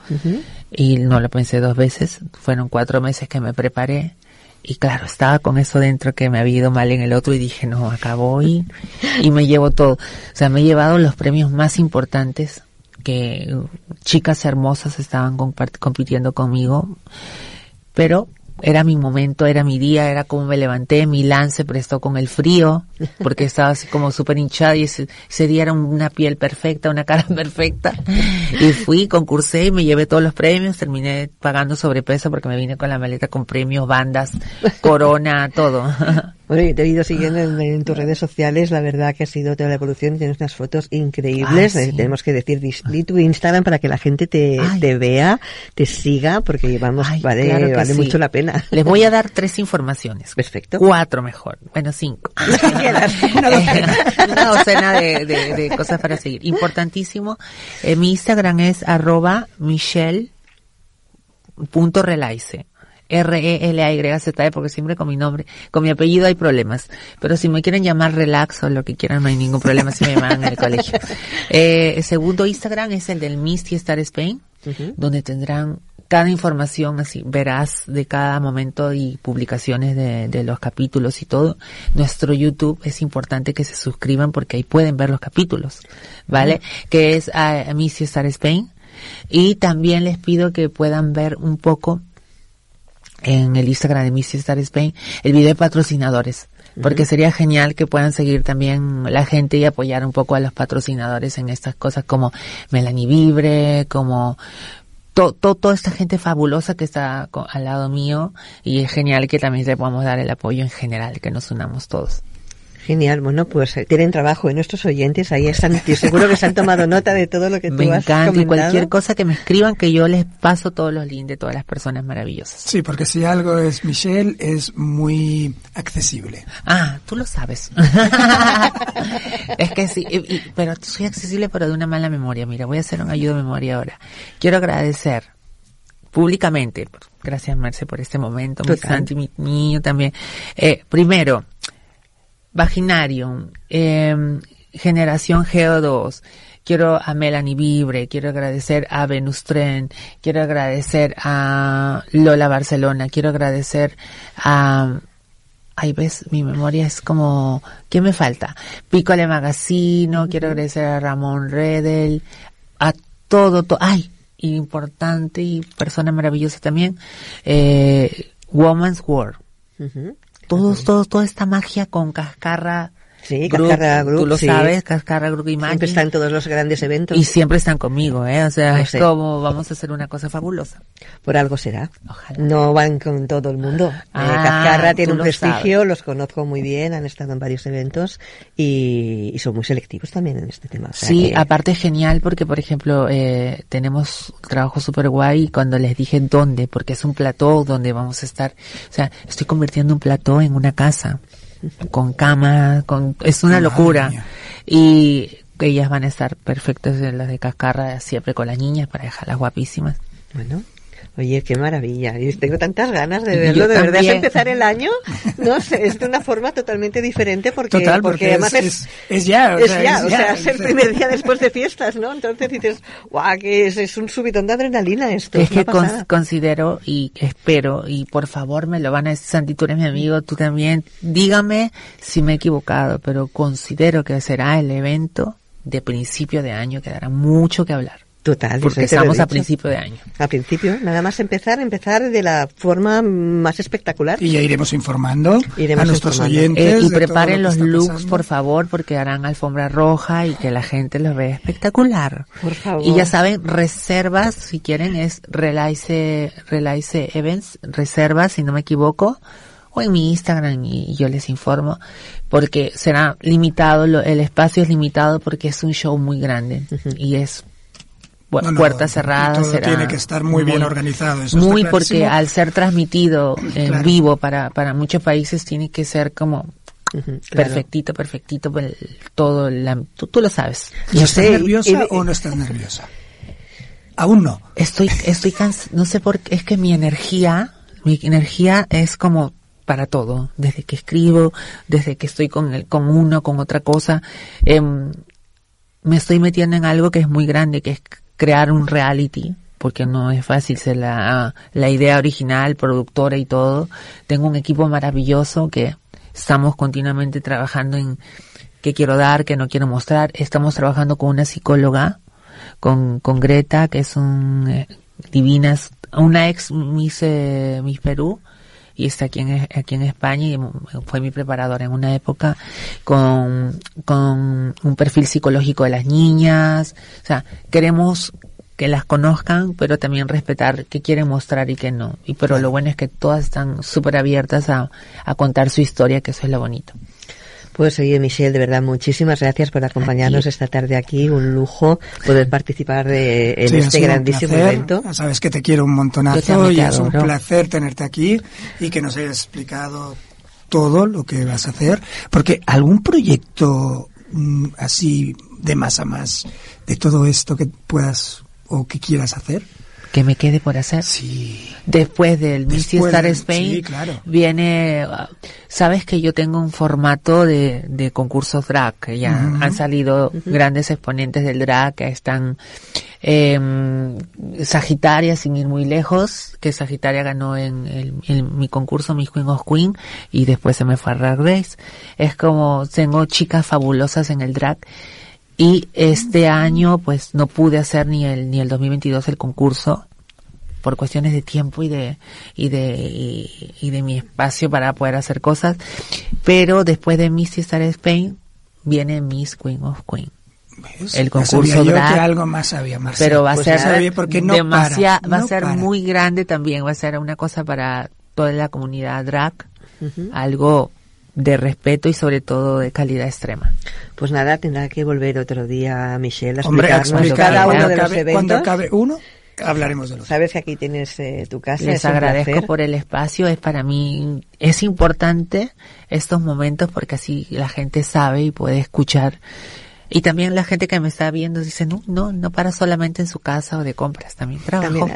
Y no lo pensé dos veces, fueron cuatro meses que me preparé. Y claro, estaba con eso dentro que me había ido mal en el otro y dije, no, acá voy y me llevo todo. O sea, me he llevado los premios más importantes que chicas hermosas estaban compitiendo conmigo, pero era mi momento, era mi día, era como me levanté, mi lance prestó con el frío, porque estaba así como súper hinchada y ese, ese día era una piel perfecta, una cara perfecta. Y fui, concursé y me llevé todos los premios, terminé pagando sobrepeso porque me vine con la maleta con premios, bandas, corona, todo. Bueno, yo te he ido siguiendo en, en tus redes sociales, la verdad que ha sido toda la evolución, tienes unas fotos increíbles, Ah, sí. eh, tenemos que decir, di, tu Instagram para que la gente te, vea, te siga, porque vamos, Ay, vale, claro vale sí. mucho la pena. Les voy a dar tres informaciones. Perfecto. Cuatro mejor. Bueno, cinco. Una docena. Una docena de, de- de cosas para seguir. Importantísimo. Eh, mi Instagram es arroba michelle.relaice. R-E-L-A-Y-Z-E, porque siempre con mi nombre, con mi apellido hay problemas. Pero si me quieren llamar relax o lo que quieran, no hay ningún problema si me llaman en el colegio. Eh, el segundo Instagram es el del Misty Star Spain, donde tendrán cada información así verás de cada momento y publicaciones de, de los capítulos y todo. Nuestro YouTube es importante que se suscriban porque ahí pueden ver los capítulos, ¿vale? Que es a, a Missy Star Spain. Y también les pido que puedan ver un poco en el Instagram de Missy Star Spain el video de patrocinadores. Porque sería genial que puedan seguir también la gente y apoyar un poco a los patrocinadores en estas cosas como Melanie Vibre, como to- to- toda esta gente fabulosa que está al lado mío y es genial que también le podamos dar el apoyo en general, que nos unamos todos. Genial, bueno, pues eh, tienen trabajo en nuestros oyentes, ahí están, estoy seguro que se han tomado nota de todo lo que tú Me has encanta y comentado. cualquier cosa que me escriban que yo les paso todos los links de todas las personas maravillosas. Sí, porque si algo es Michelle, es muy accesible. Ah, tú lo sabes. es que sí, y- y- pero soy accesible pero de una mala memoria. Mira, voy a hacer un ayuda de memoria ahora. Quiero agradecer públicamente, gracias Merce por este momento, mi. Santi, mi niño también. Eh, primero, Vaginarium, eh, Generación Geo2, quiero a Melanie Vibre, quiero agradecer a Venus Tren, quiero agradecer a Lola Barcelona, quiero agradecer a Ay, ves, mi memoria es como, ¿qué me falta? Pícole Magazino, quiero agradecer a Ramón Redel, a todo, to- ay, importante y persona maravillosa también, eh, Woman's World. Ujú. Todos, todos, toda esta magia con cascarra Sí, Group, Cascarra Group, tú lo sí. sabes, Cascarra Group y Siempre está en todos los grandes eventos. Y siempre están conmigo, ¿eh? O sea, Lo es sé. como vamos a hacer una cosa fabulosa. Por algo será. Ojalá. No van con todo el mundo. Eh, Ah, Cascarra tiene un lo prestigio, los conozco muy bien, han estado en varios eventos y, y son muy selectivos también en este tema. O sea Sí, que- aparte es genial porque, por ejemplo, eh, tenemos trabajo súper guay cuando les dije dónde, porque es un plató donde vamos a estar, o sea, estoy convirtiendo un plató en una casa, con cama, con, es una locura. Y ellas van a estar perfectas, eh, las de Cascarra, siempre con las niñas para dejarlas guapísimas. Bueno. Oye, qué maravilla. Y tengo tantas ganas de Yo verlo. De verdad, es también. empezar el año, no sé, es de una forma totalmente diferente porque, Total, porque, además es, es, ya, o es sea, ya, es o ya, sea, es el primer día después de fiestas, ¿no? Entonces dices, guau, que es, es un subidón de adrenalina esto. Es que con- considero y espero, y por favor me lo van a decir, Santi, tú eres mi amigo, tú también, dígame si me he equivocado, pero considero que será el evento de principio de año que dará mucho que hablar. Total, Porque estamos a principio de año. A principio, nada más empezar, empezar de la forma más espectacular. Y ya iremos informando Iremos a nuestros informando. oyentes. Eh, y preparen lo los looks, pasando. por favor, porque harán alfombra roja y que la gente los vea espectacular. Por favor. Y ya saben, reservas, si quieren, es Relice, Relice Events, reservas, si no me equivoco, o en mi Instagram y, yo les informo, porque será limitado, lo- el espacio es limitado porque es un show muy grande y es bu- No, no, puertas y cerradas. todo será tiene que estar muy bien organizado, eso muy porque al ser transmitido en Claro. vivo para, para muchos países tiene que ser como claro. perfectito, perfectito, el- todo, la, tú, tú lo sabes. ¿Y Yo estás sé, nerviosa o no estás nerviosa? Aún no. Estoy, estoy cansada, no sé por qué, es que mi energía, mi energía es como para todo, desde que escribo, desde que estoy con el, con uno, con otra cosa, em, me estoy metiendo en algo que es muy grande, que es crear un reality, porque no es fácil ser la, la idea original, productora y todo. Tengo un equipo maravilloso que estamos continuamente trabajando en qué quiero dar, qué no quiero mostrar. Estamos trabajando con una psicóloga, con, con Greta, que es un eh, divinas, una ex Miss, eh, Miss Perú, y está aquí en, aquí en España y fue mi preparadora en una época con, con un perfil psicológico de las niñas. O sea, queremos que las conozcan, pero también respetar qué quieren mostrar y qué no. Y pero lo bueno es que todas están súper abiertas a, a contar su historia, que eso es lo bonito. Pues oye, Michelle, de verdad, muchísimas gracias por acompañarnos Aquí. esta tarde aquí. Un lujo poder participar de, en Sí, ha este grandísimo placer. evento. Sabes que te quiero un montonazo y es un placer tenerte aquí y que nos hayas explicado todo lo que vas a hacer. Porque algún proyecto mm, así de más a más de todo esto que puedas o que quieras hacer. Que me quede por hacer. Sí. Después del Después Star Spain sí, claro. viene, sabes que yo tengo un formato de, de concursos drag, que ya han salido grandes exponentes del drag, que están eh, Sagitaria, sin ir muy lejos, que Sagitaria ganó en, el- en mi concurso Miss Queen of Queen y después se me fue a Drag Race. Es como, tengo chicas fabulosas en el drag y este año pues no pude hacer ni el, ni el 2022 el concurso por cuestiones de tiempo y de y de y, y de mi espacio para poder hacer cosas pero después de Miss Star Spain viene Miss Queen of Queen ¿Ves? El concurso sabía yo drag. que algo más había, Marcela. pero va a Pues ser sabía porque no demasiado para, va a no ser para. muy grande también va a ser una cosa para toda la comunidad drag Ujú. algo de respeto y sobre todo de calidad extrema Pues nada, tendrá que volver otro día, Michelle, a Hombre, explicarnos explicar cada uno cuando de los acabe, cuando eventos. acabe uno, hablaremos de los Sabes que aquí tienes eh, tu casa. Les agradezco placer. por el espacio, es para mí, es importante estos momentos porque así la gente sabe y puede escuchar. Y también la gente que me está viendo dice, no, no, no para solamente en su casa o de compras, también trabajo. También.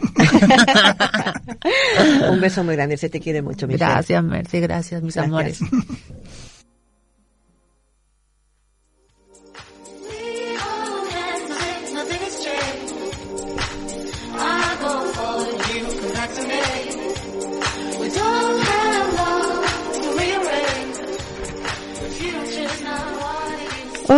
un beso muy grande, se te quiere mucho, Michelle. gracias, Mercy, gracias, mis Gracias. amores.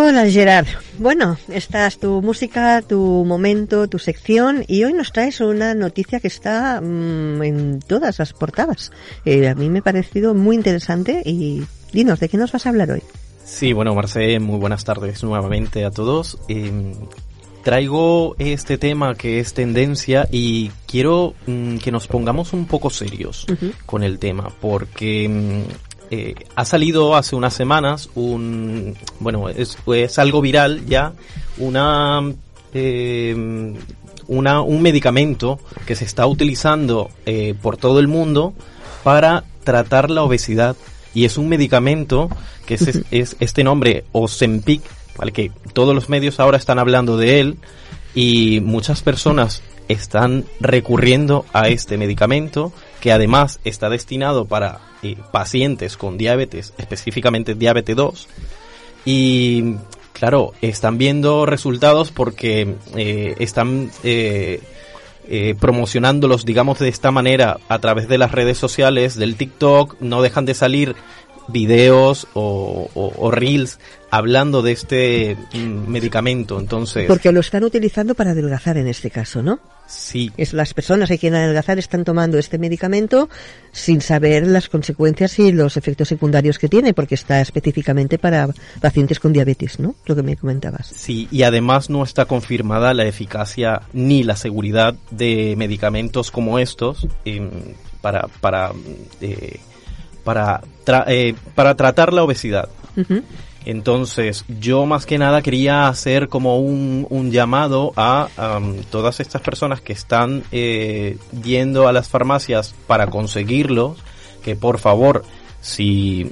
Hola Gerard. Bueno, esta es tu música, tu momento, tu sección y hoy nos traes una noticia que está mm, en todas las portadas. Eh, a mí me ha parecido muy interesante y dinos, ¿de qué nos vas a hablar hoy? Sí, bueno, Marce, muy buenas tardes nuevamente a todos. Eh, traigo este tema que es tendencia y quiero mm, que nos pongamos un poco serios con el tema, porque mm, eh, ha salido hace unas semanas un, bueno, es, es algo viral ya, una, eh, una, un medicamento que se está utilizando eh, por todo el mundo para tratar la obesidad y es un medicamento que es, es este nombre Ozempic, ¿vale? que todos los medios ahora están hablando de él y muchas personas están recurriendo a este medicamento que además está destinado para eh, pacientes con diabetes, específicamente diabetes 2 y claro, están viendo resultados porque eh, están eh, promocionándolos, digamos, de esta manera a través de las redes sociales, del TikTok, no dejan de salir videos o, o- o reels hablando de este mm, medicamento. Entonces, Porque lo están utilizando para adelgazar en este caso, ¿no? sí, Es las personas que quieren adelgazar están tomando este medicamento sin saber las consecuencias y los efectos secundarios que tiene, porque está específicamente para pacientes con diabetes, ¿no? Lo que me comentabas. Sí, y además no está confirmada la eficacia ni la seguridad de medicamentos como estos em, para para eh, para tra- eh, para tratar la obesidad. Entonces, yo más que nada quería hacer como un, un llamado a am, todas estas personas que están eh, yendo a las farmacias para conseguirlos, que por favor, si,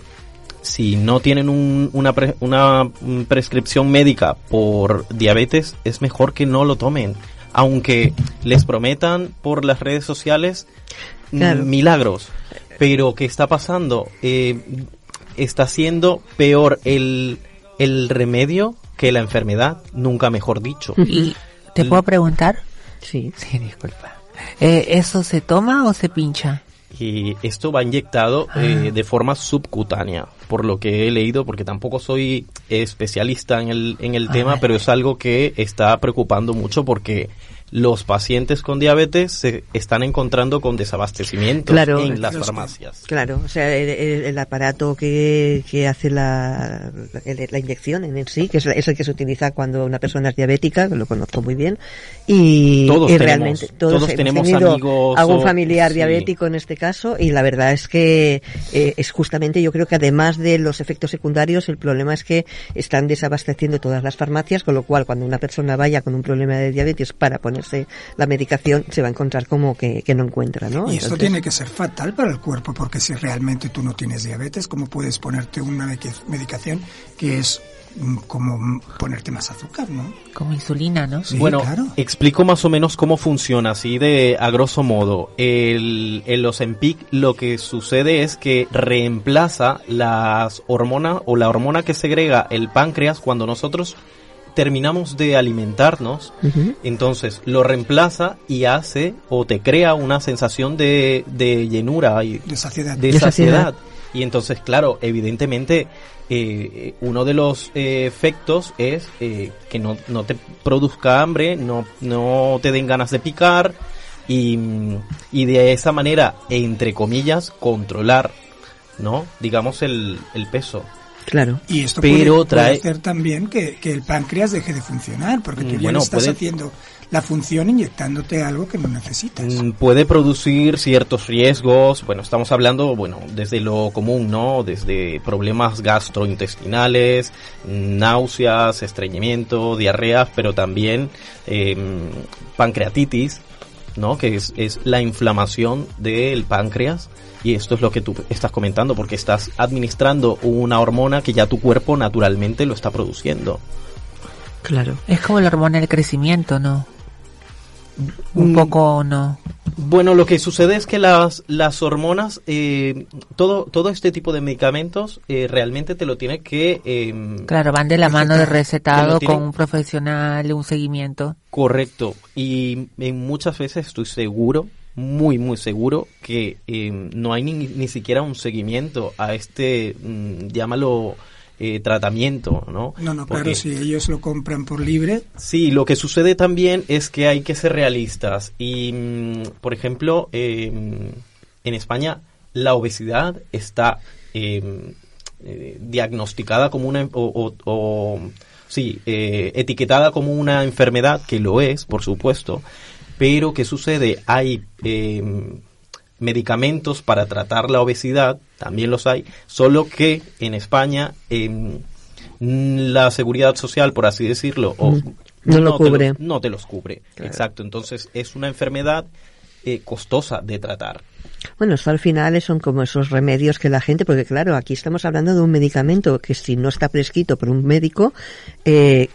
si no tienen un- una, pre- una prescripción médica por diabetes, es mejor que no lo tomen. Aunque les prometan por las redes sociales Claro. milagros. Pero, ¿qué está pasando? Eh, está siendo peor el, el remedio que la enfermedad, nunca mejor dicho. ¿Y te puedo preguntar? Sí. Sí, disculpa. Eh, ¿Eso se toma o se pincha? Y esto va inyectado eh, de forma subcutánea, por lo que he leído, porque tampoco soy especialista en el, en el Ah, tema, vale. pero es algo que está preocupando mucho porque los pacientes con diabetes se están encontrando con desabastecimientos Claro. en las farmacias. Claro, o sea, el, el- el aparato que, que hace la, la, la inyección en sí, que es, la- es el que se utiliza cuando una persona es diabética, que lo conozco muy bien, y, Todos y tenemos- realmente todos, todos hemos tenemos tenido amigos algún o- familiar sí. diabético en este caso, y la verdad es que eh, es justamente, yo creo que además de los efectos secundarios, el problema es que están desabasteciendo todas las farmacias, con lo cual cuando una persona vaya con un problema de diabetes para ponerse la medicación, se va a encontrar como que, que no encuentra, ¿no? Y esto Entonces- tiene que ser fatal para el cuerpo, porque si realmente tú no tienes diabetes, ¿cómo puedes ponerte una medic- medicación que es mm, como ponerte más azúcar, ¿no? Como insulina, ¿no? Sí, bueno, claro. explico más o menos cómo funciona, así de a grosso modo. El, el Ozempic lo que sucede es que reemplaza las hormonas o la hormona que segrega el páncreas cuando nosotros terminamos de alimentarnos. Entonces lo reemplaza y hace o te crea una sensación de, de llenura y De saciedad. de De saciedad. saciedad. Y entonces, claro, evidentemente, eh, uno de los eh, efectos es eh, que no, no te produzca hambre, no, no te den ganas de picar y, y de esa manera, entre comillas, controlar, ¿no? Digamos, el, el peso. Claro. Y esto Pero puede, puede trae- hacer también que, que el páncreas deje de funcionar, porque tú ya bueno, no estás puede- haciendo la función inyectándote algo que no necesitas. Mm, Puede producir ciertos riesgos, bueno, estamos hablando, bueno, desde lo común, ¿no? Desde problemas gastrointestinales, náuseas, estreñimiento, diarreas, pero también eh, pancreatitis, ¿no? Que es, es la inflamación del páncreas. Y esto es lo que tú estás comentando, porque estás administrando una hormona que ya tu cuerpo naturalmente lo está produciendo. Claro. Es como la hormona del crecimiento, ¿no? Un Mm. poco, ¿no? Bueno, lo que sucede es que las, las hormonas, eh, todo, todo este tipo de medicamentos eh, realmente te lo tiene que... eh, Claro, van de la mano de recetado con un profesional, un seguimiento. Correcto. Y en muchas veces estoy seguro, muy, muy seguro, que eh, no hay ni, ni siquiera un seguimiento a este, mm, llámalo, eh, tratamiento, ¿no? No, no, Porque- claro, si ellos lo compran por libre, Sí, lo que sucede también es que hay que ser realistas. Y, mm, por ejemplo, eh, en España la obesidad está eh, eh, diagnosticada como una o, o, sí eh, etiquetada como una enfermedad que lo es por supuesto pero qué sucede hay em, medicamentos para tratar la obesidad también los hay solo que en España em, la seguridad social por así decirlo o no, lo cubre. no te los cubre. Exacto. Entonces es una enfermedad eh, costosa de tratar. Bueno, eso al final son como esos remedios que la gente, porque claro, aquí estamos hablando de un medicamento que si no está prescrito por un médico, eh,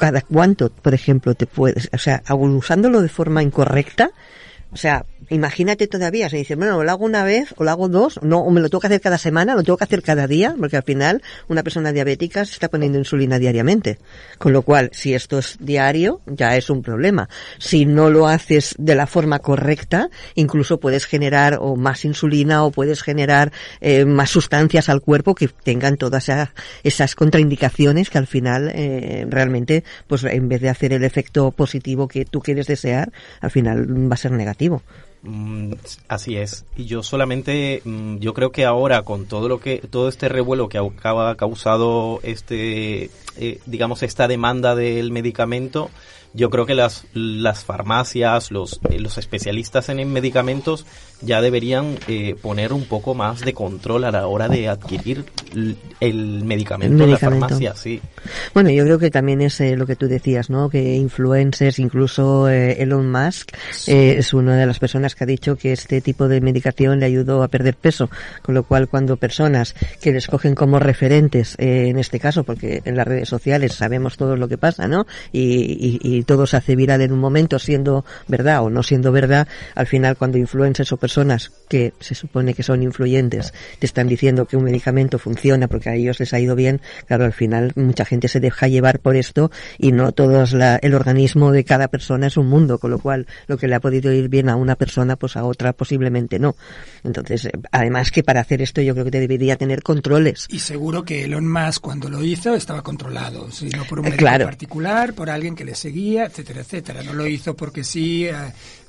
cada cuánto, por ejemplo, te puedes, o sea, usándolo de forma incorrecta, o sea, imagínate todavía, se dice, bueno, lo hago una vez, o lo hago dos, no, o me lo tengo que hacer cada semana, lo tengo que hacer cada día, porque al final una persona diabética se está poniendo insulina diariamente. Con lo cual, si esto es diario, ya es un problema. Si no lo haces de la forma correcta, incluso puedes generar o más insulina o puedes generar eh, más sustancias al cuerpo que tengan todas esas, contraindicaciones que al final eh, realmente, pues en vez de hacer el efecto positivo que tú quieres desear, al final va a ser negativo. Mm, así es. Y yo solamente, mm, yo creo que ahora con todo lo que, todo este revuelo que ha causado este, eh, digamos, esta demanda del medicamento, yo creo que las, las farmacias, los, eh, los especialistas en medicamentos ya deberían eh, poner un poco más de control a la hora de adquirir el medicamento, en la farmacia, sí. Bueno, yo creo que también es eh, lo que tú decías, ¿no? Que influencers, incluso Elon Musk, es una de las personas que ha dicho que este tipo de medicación le ayudó a perder peso, con lo cual cuando personas que les cogen como referentes, en este caso, porque en las redes sociales sabemos todo lo que pasa, ¿no? y, y todo se hace viral en un momento, siendo verdad o no siendo verdad, al final cuando influencers o personas que se supone que son influyentes te están diciendo que un medicamento funciona porque a ellos les ha ido bien, claro, al final mucha gente se deja llevar por esto y no todo el organismo de cada persona es un mundo, con lo cual lo que le ha podido ir bien a una persona, pues a otra posiblemente no. Entonces, eh, además que para hacer esto yo creo que te debería tener controles. Y seguro que Elon Musk cuando lo hizo estaba controlado, sino por un eh, médico particular, por alguien que le seguía etcétera, etcétera. No lo hizo porque sí, eh,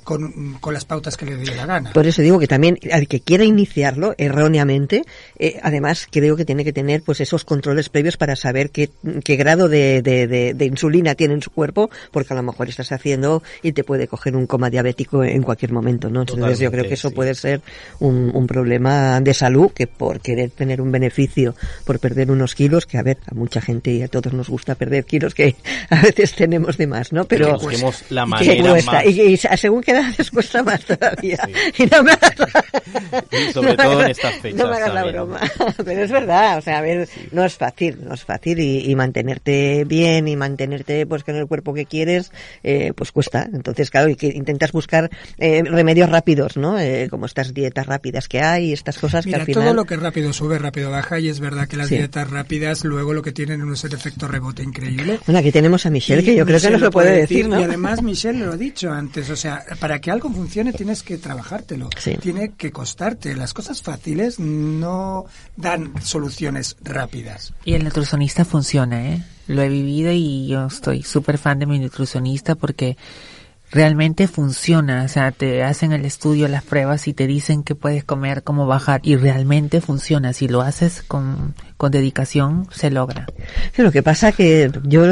con, con, las pautas que le dio la gana. Por eso digo que también al que quiera iniciarlo erróneamente, eh, además creo que tiene que tener pues esos controles previos para saber qué, qué grado de, de, de, insulina tiene en su cuerpo, porque a lo mejor estás haciendo y te puede coger un coma diabético en cualquier momento, ¿no? Entonces yo creo que eso puede ser un, un, problema de salud que por querer tener un beneficio por perder unos kilos, que a ver, a mucha gente y a todos nos gusta perder kilos que a veces tenemos de más, ¿no? Pero la manera y, según que edades cuesta más todavía. Y no me hagas sobre todo en estas fechas. No me hagas la broma. Pero es verdad, o sea, a ver, no es fácil, no es fácil y, mantenerte bien y mantenerte pues con el cuerpo que quieres, eh, pues cuesta. Entonces, claro, y que intentas buscar eh, remedios rápidos, ¿no? Eh, como estas dietas rápidas que hay, estas cosas que al final... todo lo que rápido sube, rápido baja y es verdad que las dietas rápidas luego lo que tienen es el efecto rebote increíble. Bueno, aquí tenemos a Michelle, que yo creo que nos lo puede decir, ¿no? Y además Michelle lo ha dicho antes, o sea, para que algo funcione tienes que trabajártelo, tiene que costarte. Las cosas fáciles no dan soluciones rápidas. Y el nutricionista funciona, ¿eh? Lo he vivido y yo estoy súper fan de mi nutricionista porque realmente funciona, o sea, te hacen el estudio, las pruebas y te dicen que puedes comer, cómo bajar y realmente funciona. Si lo haces con, con dedicación, se logra. lo que pasa que yo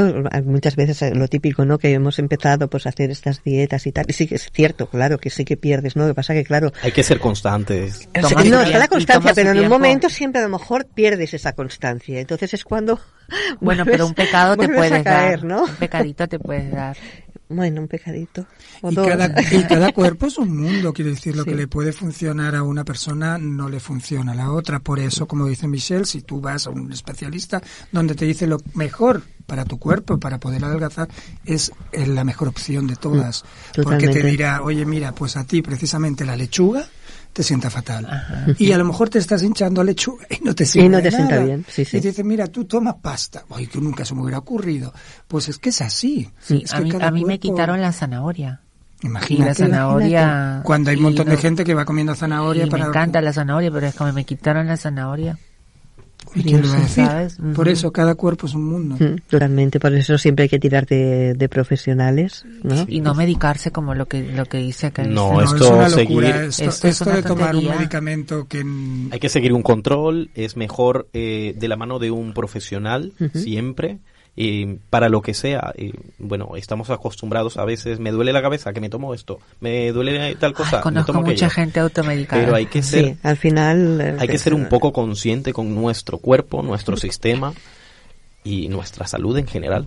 muchas veces eh, lo típico, ¿no? Que hemos empezado pues a hacer estas dietas y tal, y sí que es cierto, claro, que sí que pierdes, ¿no? Lo que pasa que claro... Hay que ser constantes. no, está la constancia, pero en un momento siempre a lo mejor pierdes esa constancia. Entonces es cuando... Bueno, pero un pecado te puedes dar. ¿no? Un pecadito te puedes dar. Bueno, un pecadito. y, cada, y cada, cuerpo es un mundo, quiere decir, lo que le puede funcionar a una persona no le funciona a la otra. Por eso, como dice Michelle, si tú vas a un especialista donde te dice lo mejor para tu cuerpo, para poder adelgazar, es la mejor opción de todas. Mm, porque te dirá, oye, mira, pues a ti precisamente la lechuga te sienta fatal. Y a lo mejor te estás hinchando a lechuga y no te sienta, y no te sienta bien. Sí, sí. Y te dicen, mira, tú tomas pasta. Ay, que nunca se me hubiera ocurrido. Pues es que es así. a, mí, me quitaron la zanahoria. Imagínate. la zanahoria. Cuando hay un montón de gente que va comiendo zanahoria para. Me encanta la zanahoria, pero es como me quitaron la zanahoria. ¿Y quién lo va a decir? ¿Sabes? Por Ujú. eso, cada cuerpo es un mundo. Totalmente, por eso siempre hay que tirar de, de profesionales, ¿no? Y no medicarse como lo que lo que dice acá. No, No, esto es una seguir- locura. Esto, Esto es esto una de tomar un tontería. medicamento que... Hay que seguir un control, es mejor eh, de la mano de un profesional siempre. Eh, para lo que sea, eh, bueno, estamos acostumbrados a veces, me duele la cabeza, que me tomo esto, me duele tal cosa, Ay, me conozco tomo mucha aquello. gente automedicada. Pero hay que ser, Sí, al final... eh, hay que pues, ser un poco consciente con nuestro cuerpo, nuestro sistema y nuestra salud en general.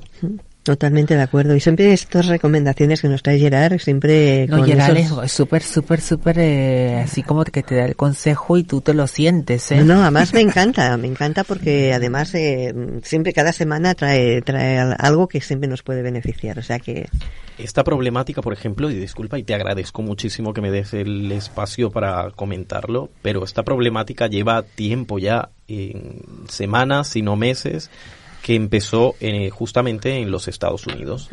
Totalmente de acuerdo. Y siempre estas recomendaciones que nos trae Gerard, siempre No, con esos- es súper, súper, súper, eh, así como que te da el consejo y tú te lo sientes, ¿eh? No, además me encanta, me encanta porque además eh, siempre cada semana trae, trae al- algo que siempre nos puede beneficiar. O sea que Esta problemática, por ejemplo, y disculpa y te agradezco muchísimo que me des el espacio para comentarlo, pero esta problemática lleva tiempo ya, en semanas, si no meses, que empezó eh, justamente en los Estados Unidos.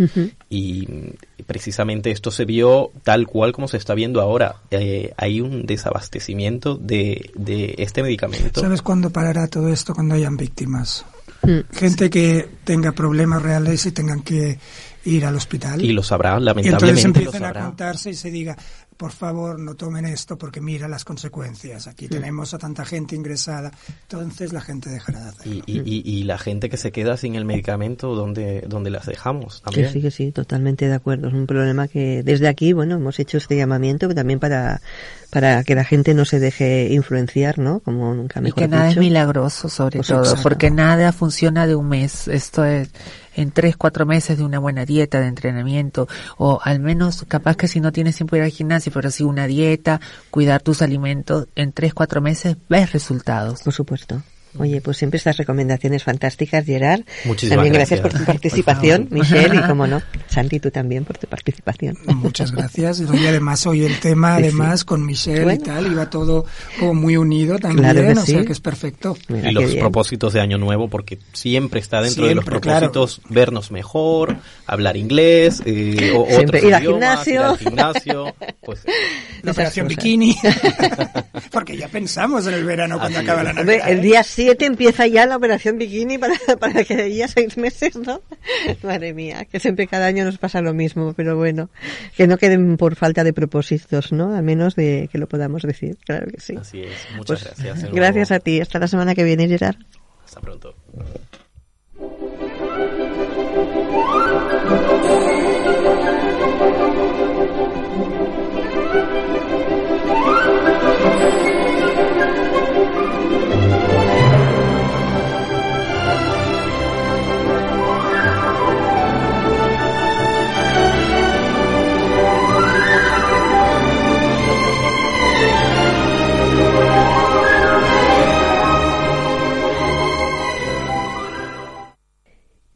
Y mm, precisamente esto se vio tal cual como se está viendo ahora. Eh, hay un desabastecimiento de, de este medicamento. ¿Sabes cuándo parará todo esto? Cuando hayan víctimas. mm, Gente que tenga problemas reales y tengan que ir al hospital. Y lo sabrá, Y entonces lamentablemente lo empiecen a contarse y se diga, por favor, no tomen esto porque mira las consecuencias. Aquí tenemos a tanta gente ingresada. Entonces la gente dejará de hacerlo. Y, y, y- y la gente que se queda sin el medicamento, ¿dónde, dónde las dejamos? También. sí, que sí, totalmente de acuerdo. Es un problema que desde aquí, bueno, hemos hecho este llamamiento pero también para, para que la gente no se deje influenciar, ¿no? Como nunca Y mejor que nada dicho. es milagroso sobre Pues todo, exacto. porque nada funciona de un mes. Esto es en tres, cuatro meses de una buena dieta, de entrenamiento, o al menos capaz que si no tienes tiempo ir al gimnasio, pero sí una dieta, cuidar tus alimentos, en tres, cuatro meses ves resultados. Por supuesto. Oye, pues siempre estas recomendaciones fantásticas, Gerard. Muchísimas también gracias, gracias. por tu participación, Michelle, y como no, Santi, tú también por tu participación. Muchas gracias. Y además hoy el tema, Sí, sí. además con Michelle Bueno. y tal, iba todo como muy unido también, Claro que o sea sí. que es perfecto. Mira, y los bien. propósitos de Año Nuevo, porque siempre está dentro de los Siempre, claro. propósitos vernos mejor, hablar inglés, eh, o Siempre otros ir al idiomas, ir gimnasio. al gimnasio, pues La operación cosas. bikini. Porque ya pensamos en el verano cuando Así acaba es. la Navidad. el ¿eh? día 7 empieza ya la operación bikini para, para que de ahí a seis meses, ¿no? Madre mía, que siempre cada año nos pasa lo mismo, pero bueno, que no queden por falta de propósitos, ¿no? Al menos de que lo podamos decir, claro que sí. así es. Muchas Pues, gracias. Gracias a ti. Hasta la semana que viene, Gerard. Hasta pronto.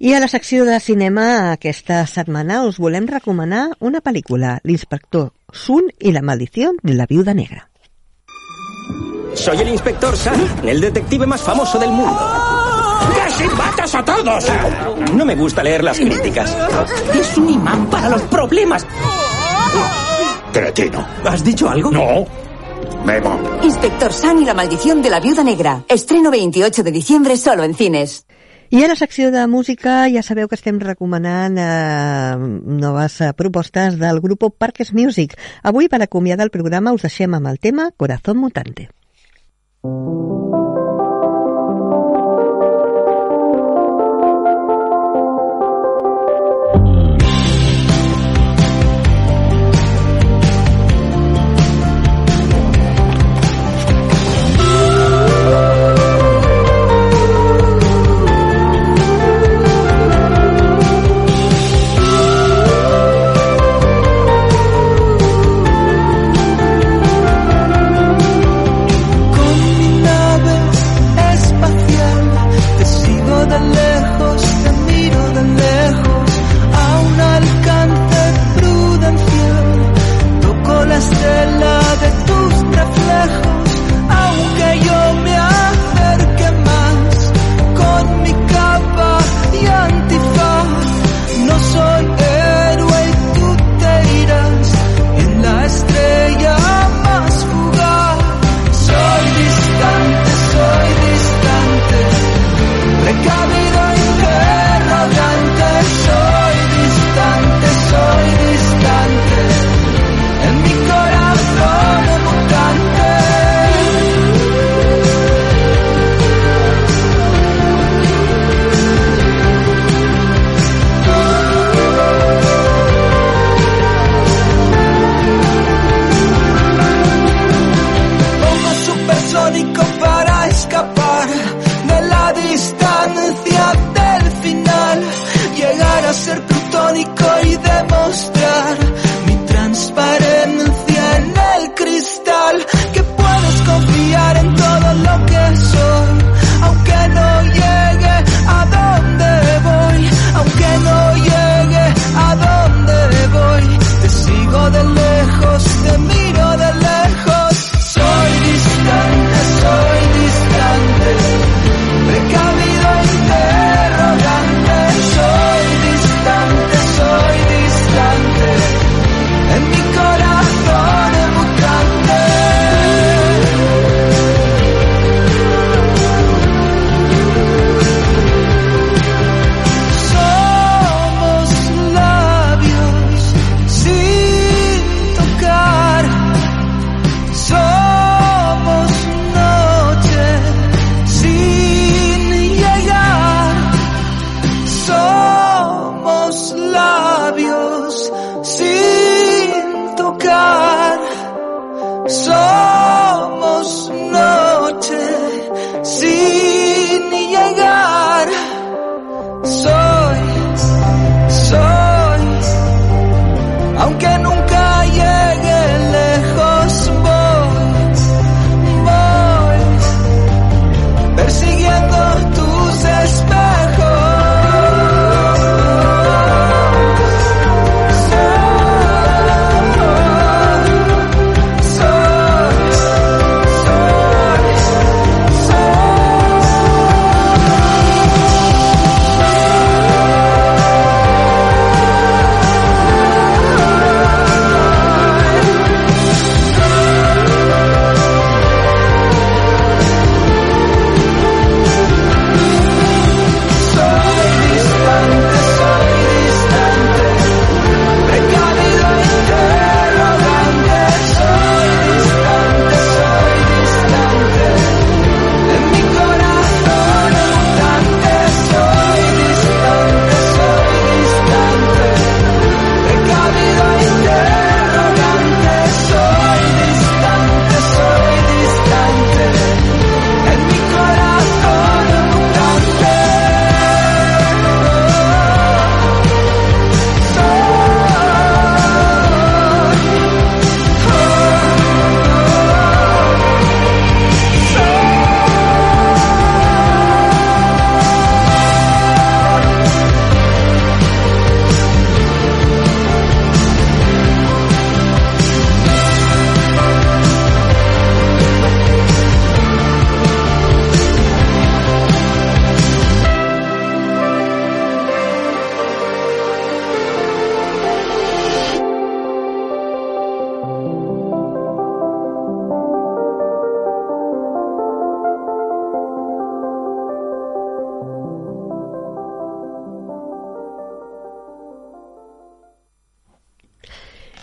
I a la secció de cinema aquesta setmana us volem recomanar una pel·lícula, L'inspector Sun i la maldició de la viuda negra. Soy el inspector Sun, el detective más famoso del mundo. ¡Casi matas a todos! No me gusta leer las críticas. Es un imán para los problemas. Cretino. ¿Has dicho algo? No. Memo. Inspector Sun y la maldición de la viuda negra. Estreno 28 de diciembre solo en cines. I a la secció de música ja sabeu que estem recomanant eh, noves eh, propostes del grup Parques Music. Avui, per acomiadar el programa, us deixem amb el tema Corazón Mutante. Con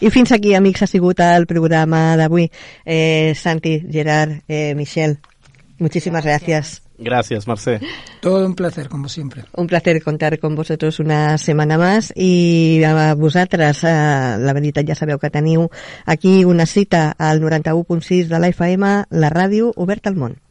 I fins aquí, amics, ha sigut el programa d'avui. Eh, Santi, Gerard, eh, Michelle, muchísimas gracias. Gracias, Marcé. Todo un placer, como siempre. Un placer contar con vosotros una setmana más i a vosaltres, eh, la veritat ja sabeu que teniu aquí una cita al 91.6 de la FM, la ràdio oberta al món.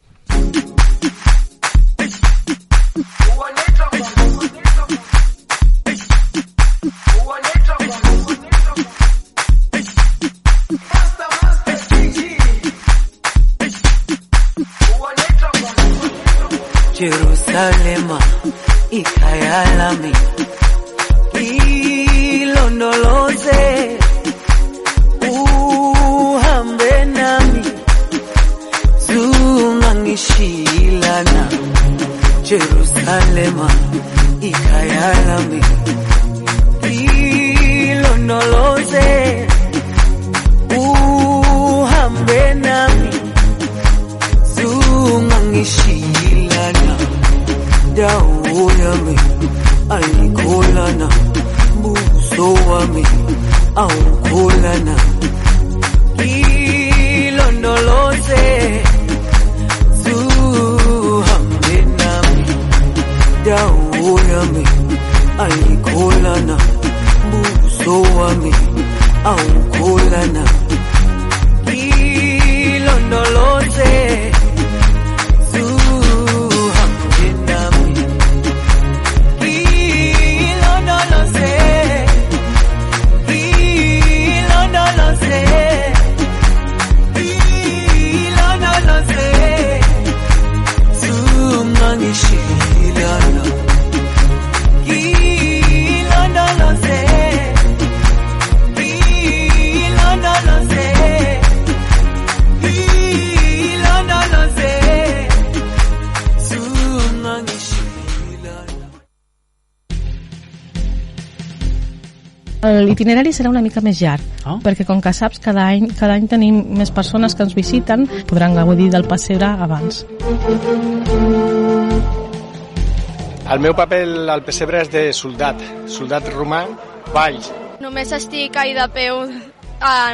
Serà una mica més llarg, Ah. perquè com que saps, cada any, cada any tenim més persones que ens visiten, podran gaudir del pessebre abans. El meu paper al pessebre és de soldat, soldat romà, valls. Només estic ahí de peu a,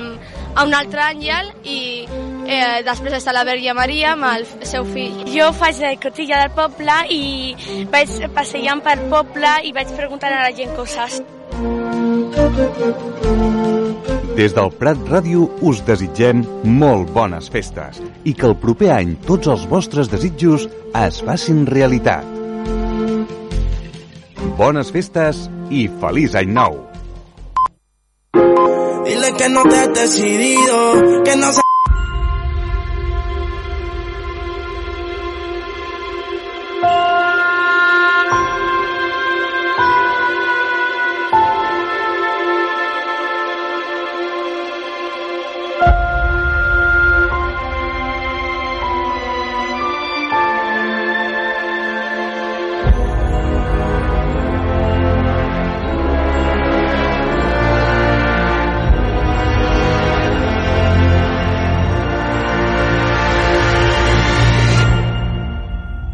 a un altre àngel i eh, després està la Verge Maria amb el seu fill. Jo faig de cotilla del poble i vaig passejant per poble i vaig preguntant a la gent coses. Des del Prat Ràdio us desitgem molt bones festes i que el proper any tots els vostres desitjos es facin realitat. Bones festes i feliç any nou! que no te has decidido, que no se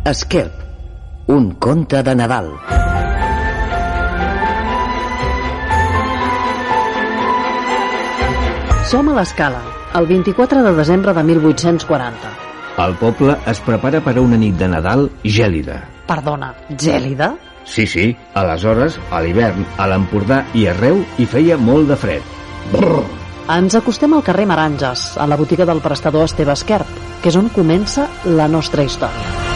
Esquerp, un conte de Nadal. Som a l'escala, el 24 de desembre de 1840. El poble es prepara per a una nit de Nadal gèlida. Perdona, gèlida? Sí, sí, aleshores, a l'hivern, a l'Empordà i arreu hi feia molt de fred. Brrr. Ens acostem al carrer Maranges, a la botiga del prestador Esteve Esquerp, que és on comença la nostra història.